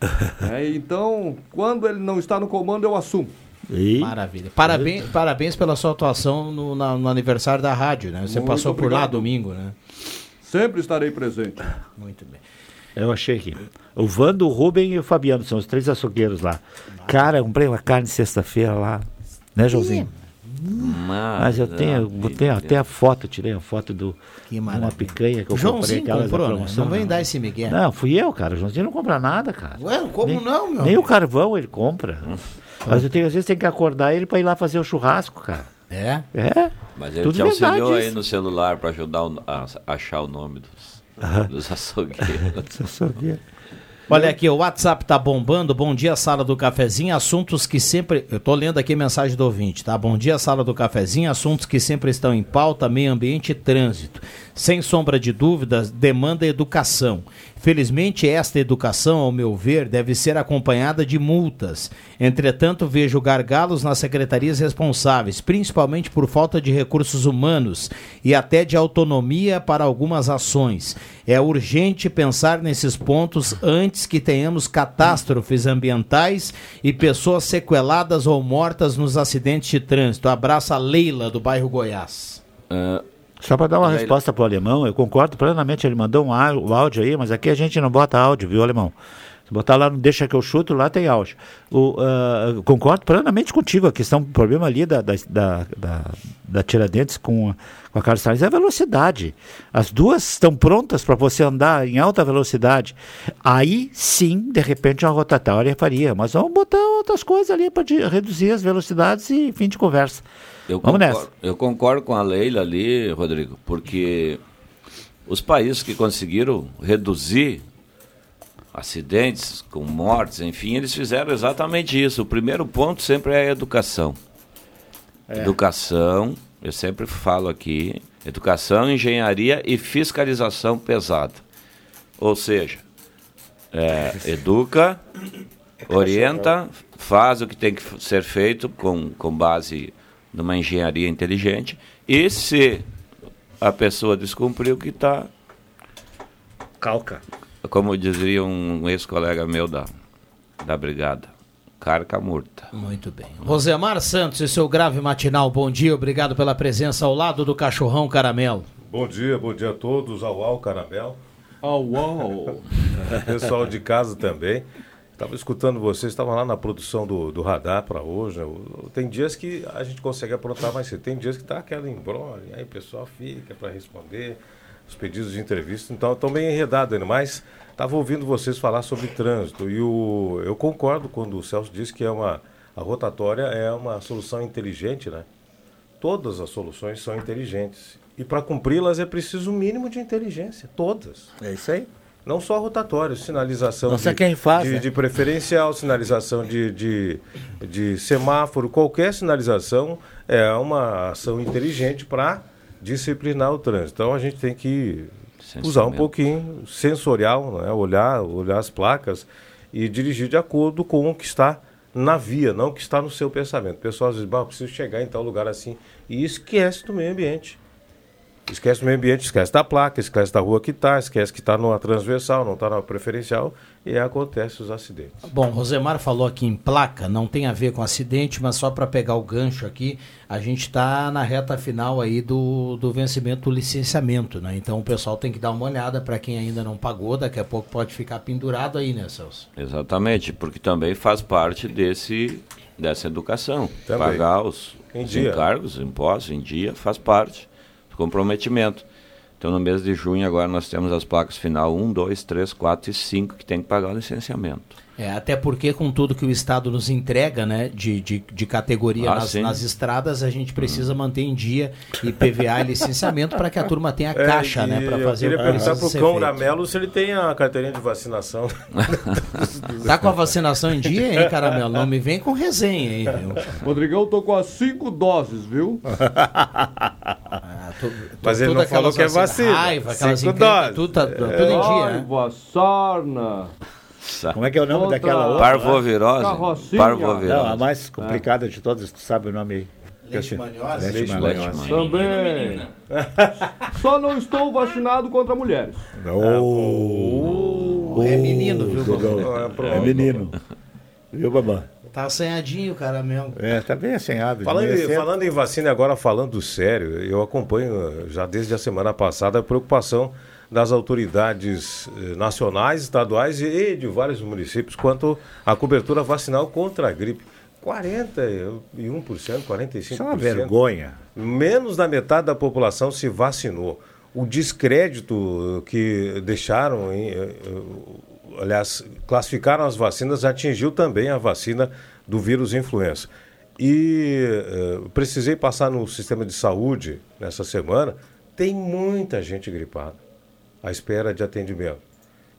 É, então, quando ele não está no comando, eu assumo. Maravilha. Parabéns, parabéns pela sua atuação no, na- no aniversário da rádio, né? Você Muito passou por lá obrigado. domingo, né? Sempre estarei presente. Muito bem. Eu achei aqui. O Vando, o Rubem e o Fabiano são os três açougueiros lá. Cara, eu comprei uma carne sexta-feira lá. Né, Joãozinho? Mas eu tenho, eu tenho até a foto, tirei a foto do de uma picanha que eu Joãozinho comprei aquelas da comprou, né? promoção. Não vem dar esse migué. Não, fui eu, cara. O Joãozinho não compra nada, cara. Ué, como nem, não, meu? Nem o carvão ele compra. Mas eu tenho, às vezes tem que acordar ele para ir lá fazer o churrasco, cara. É? É. Mas ele Tudo te auxiliou aí isso. no celular para ajudar o- a, a achar o nome dos, Aham. dos açougueiros. Olha aqui, o WhatsApp tá bombando. Bom dia, sala do cafezinho. Assuntos que sempre. Eu tô lendo aqui a mensagem do ouvinte, tá? Bom dia, sala do cafezinho. Assuntos que sempre estão em pauta: meio ambiente e trânsito. Sem sombra de dúvidas, demanda educação. Felizmente, esta educação, ao meu ver, deve ser acompanhada de multas. Entretanto, vejo gargalos nas secretarias responsáveis, principalmente por falta de recursos humanos e até de autonomia para algumas ações. É urgente pensar nesses pontos antes que tenhamos catástrofes ambientais e pessoas sequeladas ou mortas nos acidentes de trânsito. Abraço a Leila, do bairro Goiás. Só para dar uma resposta para o alemão, eu concordo plenamente. Ele mandou um á- o áudio aí, mas aqui a gente não bota áudio, viu, alemão? Se botar lá no Deixa que eu chuto, lá tem áudio. O, eu concordo plenamente contigo. A questão, o problema ali da, da, da, da, da Tiradentes com, a- com a Carlos Sainz é a velocidade. As duas estão prontas para você andar em alta velocidade. Aí sim, de repente, uma rotatória faria. Mas vamos botar outras coisas ali para reduzir as velocidades e fim de conversa. Eu Vamos concordo, nessa. eu concordo com a Leila ali, Rodrigo, porque os países que conseguiram reduzir acidentes com mortes, enfim, eles fizeram exatamente isso. O primeiro ponto sempre é a educação. É. Educação, eu sempre falo aqui, educação, engenharia e fiscalização pesada. Ou seja, é, educa, orienta, faz o que tem que ser feito com, com base numa engenharia inteligente. E se a pessoa descumprir o que está. Calca. Como dizia um ex-colega meu da, da brigada, carca murta. Muito bem. Rosemar Santos e seu grave matinal, bom dia, obrigado pela presença ao lado do cachorrão caramelo. Bom dia, bom dia a todos. Au, au, caramelo. Au, au. Pessoal de casa também. Estava escutando vocês, estavam lá na produção do, do radar para hoje. né? Tem dias que a gente consegue aprontar mais cedo, tem dias que tá aquela embrolha, aí o pessoal fica para responder os pedidos de entrevista. Então, estou meio enredado ainda, mas estava ouvindo vocês falar sobre trânsito e o, eu concordo quando o Celso disse que é uma, a rotatória é uma solução inteligente, né? Todas as soluções são inteligentes. E para cumpri-las é preciso um mínimo de inteligência. Todas. É isso aí. Não só rotatório, sinalização Não sei de, quem faz, de, né? de preferencial, sinalização de, de, de semáforo, qualquer sinalização é uma ação inteligente para disciplinar o trânsito. Então a gente tem que usar um pouquinho sensorial, né? olhar, olhar as placas e dirigir de acordo com o que está na via, não o que está no seu pensamento. O pessoal às vezes, "Bah, eu preciso chegar em tal lugar assim e esquece do meio ambiente. Esquece do meio ambiente, esquece da placa, esquece da rua que está, esquece que está numa transversal, não está na preferencial e aí acontece os acidentes. Bom, Rosemar falou aqui em placa, não tem a ver com acidente, mas só para pegar o gancho aqui, a gente está na reta final aí do, do vencimento do licenciamento, né? Então o pessoal tem que dar uma olhada para quem ainda não pagou, daqui a pouco pode ficar pendurado aí, né, Celso? Exatamente, porque também faz parte desse, dessa educação. Também. Pagar os, os encargos, impostos em dia, faz parte comprometimento. Então, no mês de junho, agora nós temos as placas final 1, 2, 3, 4 e 5 que tem que pagar o licenciamento. É, até porque com tudo que o Estado nos entrega, né, de, de, de categoria Ah, nas, nas estradas, a gente precisa manter em dia IPVA e licenciamento para que a turma tenha É, caixa, né, e para eu fazer queria o perguntar precisa pro ser Cão feito. Gramelo se ele tem a carteirinha de vacinação. Tá com a vacinação em dia, hein, Caramelo? Não me vem com resenha, hein, viu? Rodrigão, tô com as cinco doses, viu? Mas ele não falou que é vacina- vacina. Raiva, aquelas Cinco encrencas, doses. tudo, tá- tudo em dia, né? Raiva, sarna, Como é que é o nome Contra daquela outra? Parvovirose? Carrocinha. Parvovirose. Não, a mais complicada de todas, tu sabe o nome aí. Leishmaniose. Leishmaniose. Também. Só não estou vacinado contra mulheres. Oh, É menino, viu? É menino. Viu, babá? Tá assanhadinho o cara mesmo. É, tá bem assanhado. Falando de manhã em, cedo. falando em vacina, agora falando sério, eu acompanho eh, já desde a semana passada a preocupação das autoridades eh, nacionais, estaduais e de vários municípios quanto à cobertura vacinal contra a gripe. 41%, 45%. Isso é uma vergonha. Menos da metade da população se vacinou. O descrédito que deixaram, em, aliás, classificaram as vacinas, atingiu também a vacina do vírus influenza. E eh, precisei passar no sistema de saúde nessa semana, tem muita gente gripada à espera de atendimento.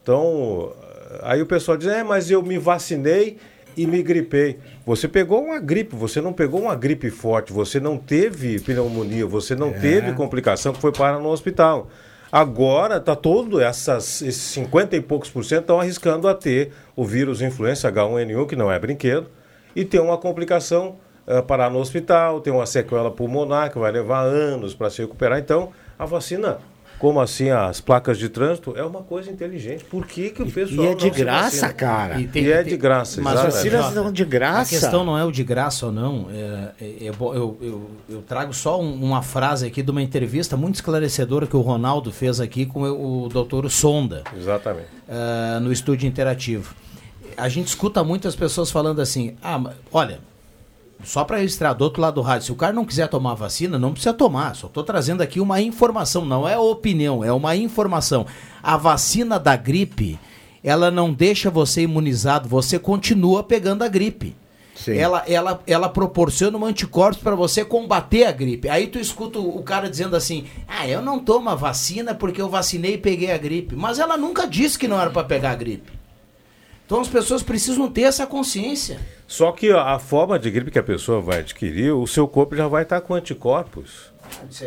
Então, aí o pessoal diz, é, mas eu me vacinei e me gripei. Você pegou uma gripe, você não pegou uma gripe forte, você não teve pneumonia, você não teve complicação que foi parar no hospital. Agora está todo essas esses 50 e poucos por cento estão arriscando a ter o vírus influenza H1N1, que não é brinquedo, e ter uma complicação, eh, parar no hospital, ter uma sequela pulmonar que vai levar anos para se recuperar. Então, a vacina, como assim as placas de trânsito, é uma coisa inteligente. Por que, que o pessoal é não de se graça, cara. E, E tem- é tem- de graça, Mas exatamente. vacinas ó, são de graça. A questão não é o de graça ou não. É, é- é eu, eu- eu trago só um- uma frase aqui de uma entrevista muito esclarecedora que o Ronaldo fez aqui com o, o doutor Sonda. Exatamente. ah, no estúdio interativo. A gente escuta muitas pessoas falando assim: ah, olha, só para registrar do outro lado do rádio, se o cara não quiser tomar vacina, não precisa tomar. Só estou trazendo aqui uma informação, não é opinião, é uma informação. A vacina da gripe, ela não deixa você imunizado, você continua pegando a gripe. Ela, ela, ela proporciona um anticorpos para você combater a gripe. Aí tu escuta o o cara dizendo assim: Ah, eu não tomo a vacina porque eu vacinei e peguei a gripe. Mas ela nunca disse que não era para pegar a gripe. Então as pessoas precisam ter essa consciência. Só que a forma de gripe que a pessoa vai adquirir, o seu corpo já vai estar com anticorpos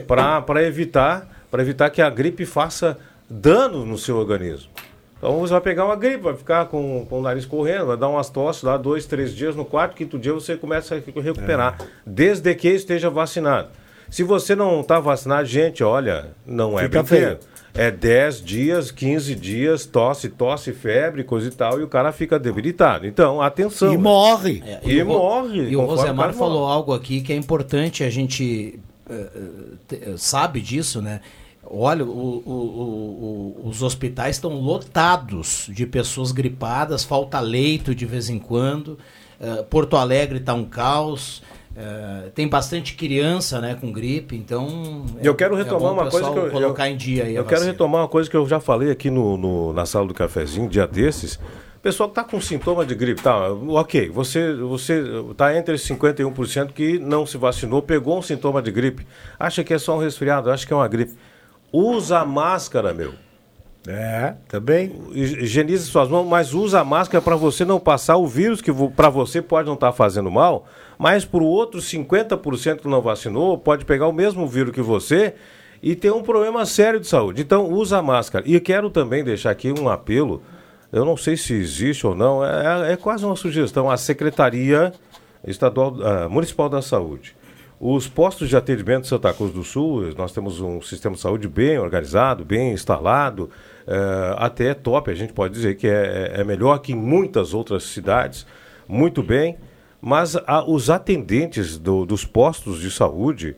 para evitar, para evitar que a gripe faça dano no seu organismo. Então você vai pegar uma gripe, vai ficar com, com o nariz correndo, vai dar umas tosses lá dois, três dias, no quarto, quinto dia você começa a recuperar, desde que esteja vacinado. Se você não está vacinado, gente, olha, não é Fica brinquedo. É 10 dias, 15 dias, tosse, tosse, febre, coisa e tal, e o cara fica debilitado. Então, atenção. E morre. É, E o Ro- morre. E o Rosemar falou morre. algo aqui que é importante a gente eh, eh, te- eh, sabe disso, né? Olha, o- o- o- o- os hospitais estão lotados de pessoas gripadas, falta leito de vez em quando. eh, Porto Alegre está um caos. Eh, tem bastante criança, né, com gripe, então. é- Eu quero é retomar o uma coisa que eu, colocar eu- em dia aí. Eu quero vacina. retomar uma coisa que eu já falei aqui no, no- na sala do cafezinho, dia desses. Pessoal que está com sintoma de gripe, tá? Ok, você você está entre 51% que não se vacinou, pegou um sintoma de gripe, acha que é só um resfriado, acha que é uma gripe. Usa máscara, meu. É, também. Higienize suas mãos, mas usa a máscara para você não passar o vírus que para você pode não estar fazendo mal, mas para o outro 50% que não vacinou pode pegar o mesmo vírus que você e ter um problema sério de saúde. Então usa a máscara. E quero também deixar aqui um apelo. Eu não sei se existe ou não, é, é quase uma sugestão à Secretaria Estadual ah, Municipal da Saúde. Os postos de atendimento de Santa Cruz do Sul, nós temos um sistema de saúde bem organizado, bem instalado, eh, até top, a gente pode dizer que é, é melhor que em muitas outras cidades, muito bem, mas a- os atendentes do- dos postos de saúde,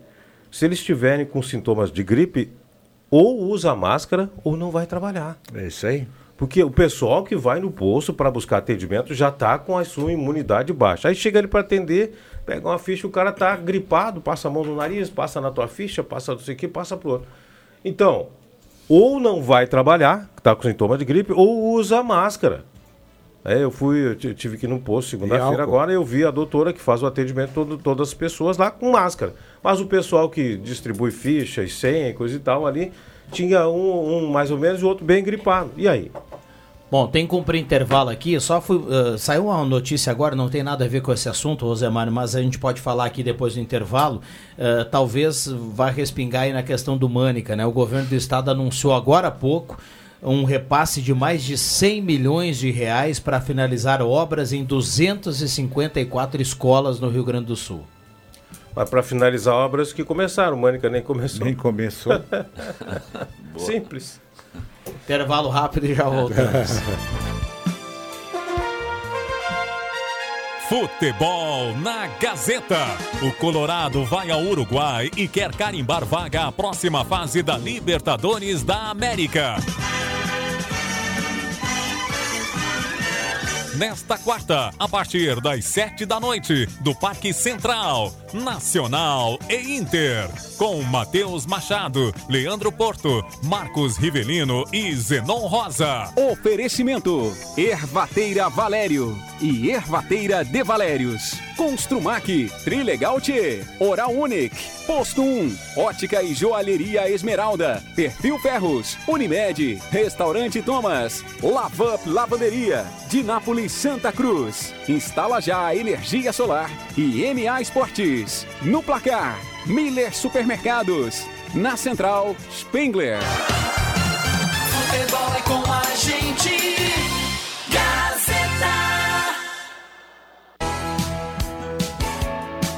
se eles estiverem com sintomas de gripe, ou usa máscara ou não vai trabalhar. É isso aí. Porque o pessoal que vai no posto para buscar atendimento já está com a sua imunidade baixa. Aí chega ele para atender, pega uma ficha, o cara está gripado, passa a mão no nariz, passa na tua ficha, passa não sei o que, passa pro outro. Então, ou não vai trabalhar, está com sintoma de gripe, ou usa máscara. É, eu fui, eu ti- tive que ir num posto segunda-feira agora, eu vi a doutora que faz o atendimento todo, todas as pessoas lá com máscara. Mas o pessoal que distribui ficha e senha e coisa e tal ali, tinha um, um mais ou menos e o outro bem gripado. E aí? Bom, tem que cumprir intervalo aqui. Só fui, ah, saiu uma notícia agora, não tem nada a ver com esse assunto, Rosemar, mas a gente pode falar aqui depois do intervalo. Ah, talvez vá respingar aí na questão do Mânica, né? O governo do estado anunciou agora há pouco um repasse de mais de 100 milhões de reais para finalizar obras em 254 escolas no Rio Grande do Sul. Mas para finalizar obras que começaram, Mônica nem começou. Nem começou. Simples. Intervalo rápido e já voltamos. Futebol na Gazeta. O Colorado vai ao Uruguai e quer carimbar vaga à próxima fase da Libertadores da América. Nesta quarta, a partir das sete da noite, do Parque Central, Nacional e Inter, com Matheus Machado, Leandro Porto, Marcos Rivelino e Zenon Rosa. Oferecimento: Ervateira Valério e Ervateira de Valérios. Construmac, Trilegal T, Oral Unique, Posto 1, Ótica e Joalheria Esmeralda, Perfil Ferros, Unimed, Restaurante Thomas, Lavup Lavanderia, Dinápolis Santa Cruz. Instala já energia solar e MA Esportes. No placar, Miller Supermercados. Na central, Spengler. Futebol é com a gente.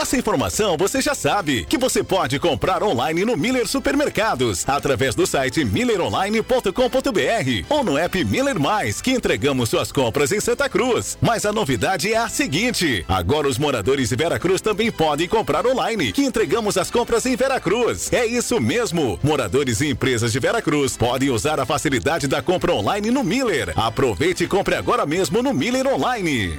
Essa informação você já sabe que você pode comprar online no Miller Supermercados através do site milleronline.com.br ou no app Miller Mais que entregamos suas compras em Santa Cruz. Mas a novidade é a seguinte: agora os moradores de Veracruz também podem comprar online, que entregamos as compras em Veracruz. É isso mesmo. Moradores e empresas de Veracruz podem usar a facilidade da compra online no Miller. Aproveite e compre agora mesmo no Miller Online.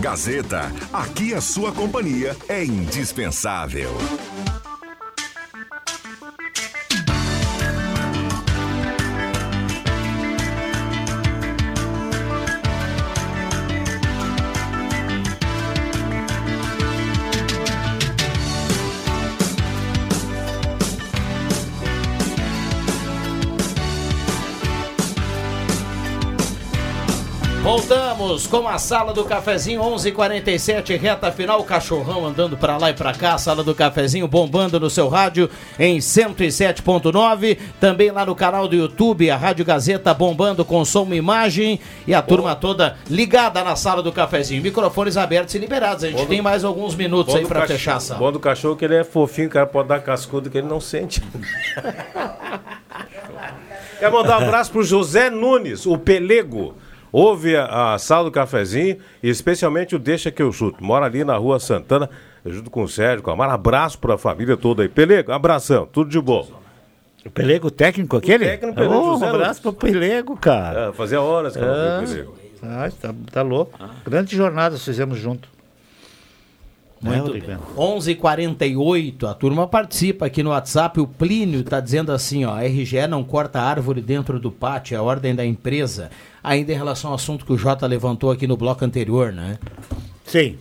Gazeta, aqui a sua companhia é indispensável. Voltamos com a sala do cafezinho 11:47 reta final, cachorrão andando pra lá e pra cá, sala do cafezinho bombando no seu rádio em 107.9, também lá no canal do YouTube, a Rádio Gazeta bombando com som e imagem e a turma toda ligada na sala do cafezinho. Microfones abertos e liberados. A gente Bom do- tem mais alguns minutos Bom aí do pra cachorro- fechar a sala. Bom do cachorro que ele é fofinho, o cara pode dar cascudo que ele não sente. Quero mandar um abraço pro José Nunes, o Pelego. Ouve a, a sala do cafezinho e especialmente o Deixa que eu chuto. Mora ali na rua Santana, junto com o Sérgio, com a Mara. Abraço pra família toda aí. Pelego, abração, tudo de bom. O Pelego técnico aquele? técnico Pelego, Ô, José um abraço pro Pelego, cara. É, fazia horas que eu não vi o Ah, Pelego. ah, tá, tá louco. Grande jornada fizemos junto. Muito Rodrigo bem. Bento? 11:48 a turma participa aqui no WhatsApp. O Plínio está dizendo assim: ó, a RGE não corta árvore dentro do pátio, é a ordem da empresa. Ainda em relação ao assunto que o Jota levantou aqui no bloco anterior, né? Sim.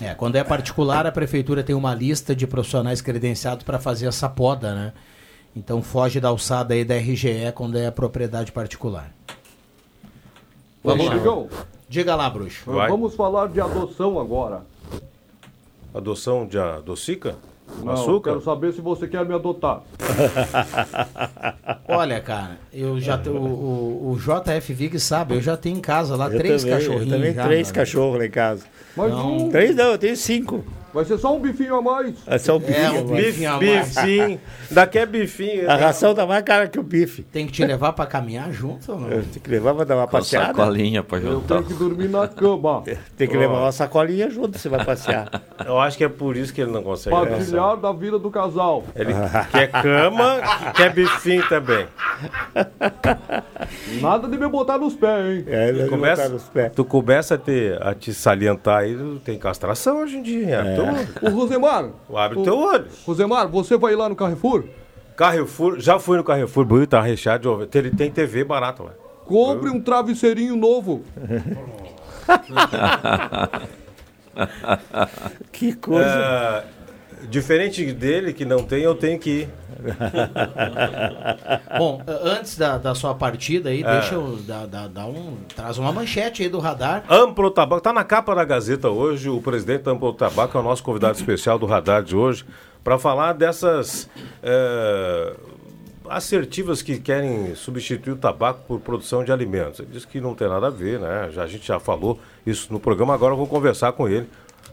É, quando é particular, a prefeitura tem uma lista de profissionais credenciados para fazer essa poda, né? Então foge da alçada aí da RGE quando é propriedade particular. Vamos lá. Diga lá, bruxo. Vai. Vamos falar de adoção agora. Adoção de adocica? Não, Açúcar? quero saber se você quer me adotar. Olha, cara, eu já o, o, o JF Vig sabe, eu já tenho em casa lá Eu três também, cachorrinhos. Eu também já, três cachorros lá em casa. Mas Não. um. Três não, eu tenho cinco. Vai ser só um bifinho a mais. É só um bife. É, um bifinho a mais. Bifinho. Daqui é bifinho. A ração tá mais cara que o bife. Tem que te levar pra caminhar junto ou não? Eu tenho que levar pra dar uma Com passeada. sacolinha pra Eu juntar. tenho que dormir na cama. Tem que levar uma sacolinha junto, você vai passear. Eu acho que é por isso que ele não consegue. Partilhar da vida do casal. Ele quer cama, quer bifinho também. Nada de me botar nos pés, hein? É, ele vai Começa, botar nos pés. tu começa a, ter, a te salientar aí, tem castração hoje em dia. É. Então, Ô, Rosemar. abre ô, teu olho. Rosemar, você vai lá no Carrefour? Carrefour, já fui no Carrefour, bonito, tá recheado de ovelha. Ele tem TV barata lá. Compre um travesseirinho novo. Que coisa. É, diferente dele, que não tem, eu tenho que ir. Bom, antes da, da sua partida aí, É. deixa eu dar, dar- dar um. Traz uma manchete aí do radar. Amplo Tabaco, tá na capa da Gazeta hoje, o presidente da Amplo Tabaco é o nosso convidado especial do Radar de hoje, para falar dessas é, assertivas que querem substituir o tabaco por produção de alimentos. Ele disse que não tem nada a ver, né? Já, a gente já falou isso no programa, agora eu vou conversar com ele.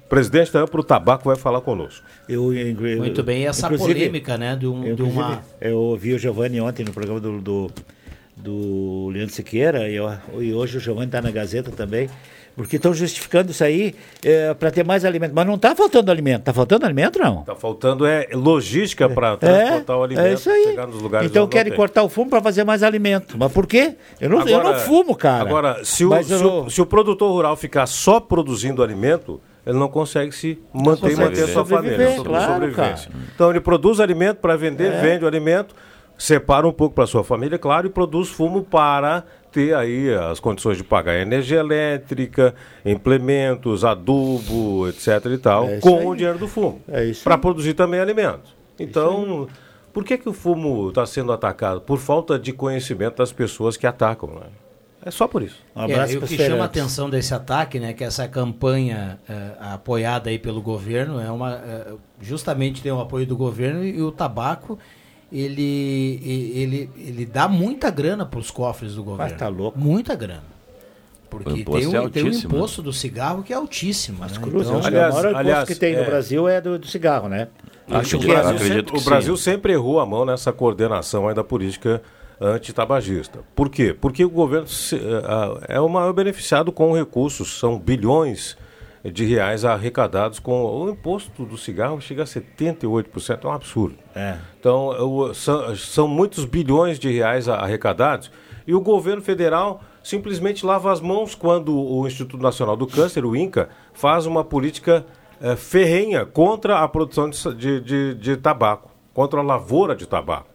O presidente da Amplo Tabaco vai falar conosco. Eu, eu- Muito bem, e essa polêmica, né? De, um, Eu, de uma. eu ouvi o Giovanni ontem no programa do, do, do Leandro Siqueira e, eu- e hoje o Giovanni está na Gazeta também, porque estão justificando isso aí para ter mais alimento. Mas não está faltando alimento. Está faltando alimento, não? Tá faltando é logística para transportar o alimento, é isso aí. chegar nos lugares então querem cortar o fumo para fazer mais alimento. Mas por quê? Eu não, eu não fumo, cara. Agora, se o, se, eu se o produtor rural ficar só produzindo alimento, ele não consegue se manter e manter a sua família. claro, sobrevivência. Então ele produz alimento para vender, É. vende o alimento, separa um pouco para sua família, claro, e produz fumo para ter aí as condições de pagar energia elétrica, implementos, adubo, etc e tal, É com aí. o dinheiro do fumo. É isso Para produzir também alimentos. Então, por que, que o fumo está sendo atacado? Por falta de conhecimento das pessoas que atacam. Né? É só por isso. Um É, e o que chama a atenção desse ataque, né, que essa campanha eh, apoiada aí pelo governo é uma eh, justamente tem o apoio do governo e, o tabaco ele e- ele ele dá muita grana para os cofres do governo. tá louco. Muita grana. Porque O imposto tem, é o, tem o né? imposto do cigarro que é altíssimo. né? Cruz, Então, que aliás- o maior imposto aliás, que tem no é- Brasil é do, do cigarro, né? Acho que o Brasil, acredito sempre, que o. Brasil sempre errou a mão nessa coordenação aí da política antitabagista. Por quê? Porque o governo se- eh, é o maior beneficiado com recursos, são bilhões de reais arrecadados com o imposto do cigarro chega a 78%, é um absurdo. É. Então, o- são, são muitos bilhões de reais arrecadados e o governo federal simplesmente lava as mãos quando o Instituto Nacional do Câncer, o INCA, faz uma política eh, ferrenha contra a produção de, de, de- de tabaco, contra a lavoura de tabaco.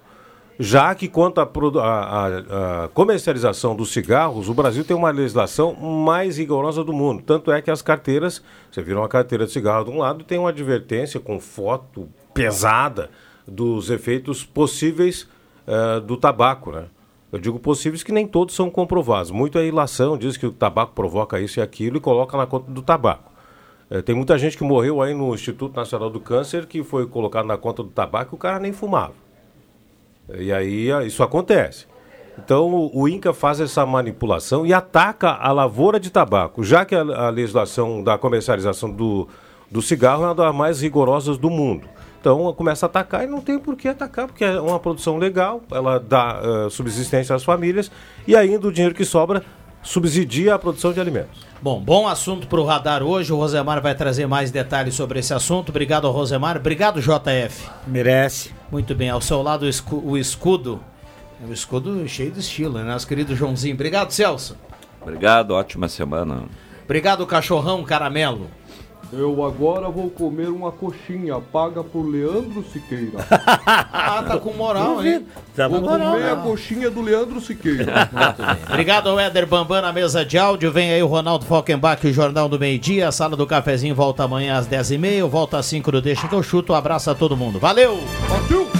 Já que quanto à comercialização dos cigarros, o Brasil tem uma legislação mais rigorosa do mundo. Tanto é que as carteiras, você vira uma carteira de cigarro de um lado, tem uma advertência com foto pesada dos efeitos possíveis eh, do tabaco, né? Eu digo possíveis que nem todos são comprovados. Muito é ilação, diz que o tabaco provoca isso e aquilo e coloca na conta do tabaco. Eh, tem muita gente que morreu aí no Instituto Nacional do Câncer que foi colocado na conta do tabaco e o cara nem fumava. E aí a- isso acontece. Então o, INCA faz essa manipulação e ataca a lavoura de tabaco, já que a, a legislação da comercialização do, do cigarro é uma das mais rigorosas do mundo. Então começa a atacar e não tem por que atacar, porque é uma produção legal, ela dá eh, subsistência às famílias e ainda o dinheiro que sobra subsidia a produção de alimentos. Bom, bom assunto para o radar hoje. O Rosemar vai trazer mais detalhes sobre esse assunto. Obrigado ao Rosemar. Obrigado, JF. Merece. Muito bem. Ao seu lado, o escu- o escudo. O escudo cheio de estilo, né? Nosso querido Joãozinho. Obrigado, Celso. Obrigado, ótima semana. Obrigado, cachorrão caramelo. Eu agora vou comer uma coxinha paga por Leandro Siqueira. Ah, tá com moral, hein? Tá vou moral, comer a né? coxinha do Leandro Siqueira. Obrigado ao Éder Bambam na mesa de áudio. Vem aí o Ronaldo Falkenbach, o Jornal do Meio Dia. A sala do cafezinho volta amanhã às 10h30. Volta às 5 do Deixa que eu chuto. Um abraço a todo mundo. Valeu! De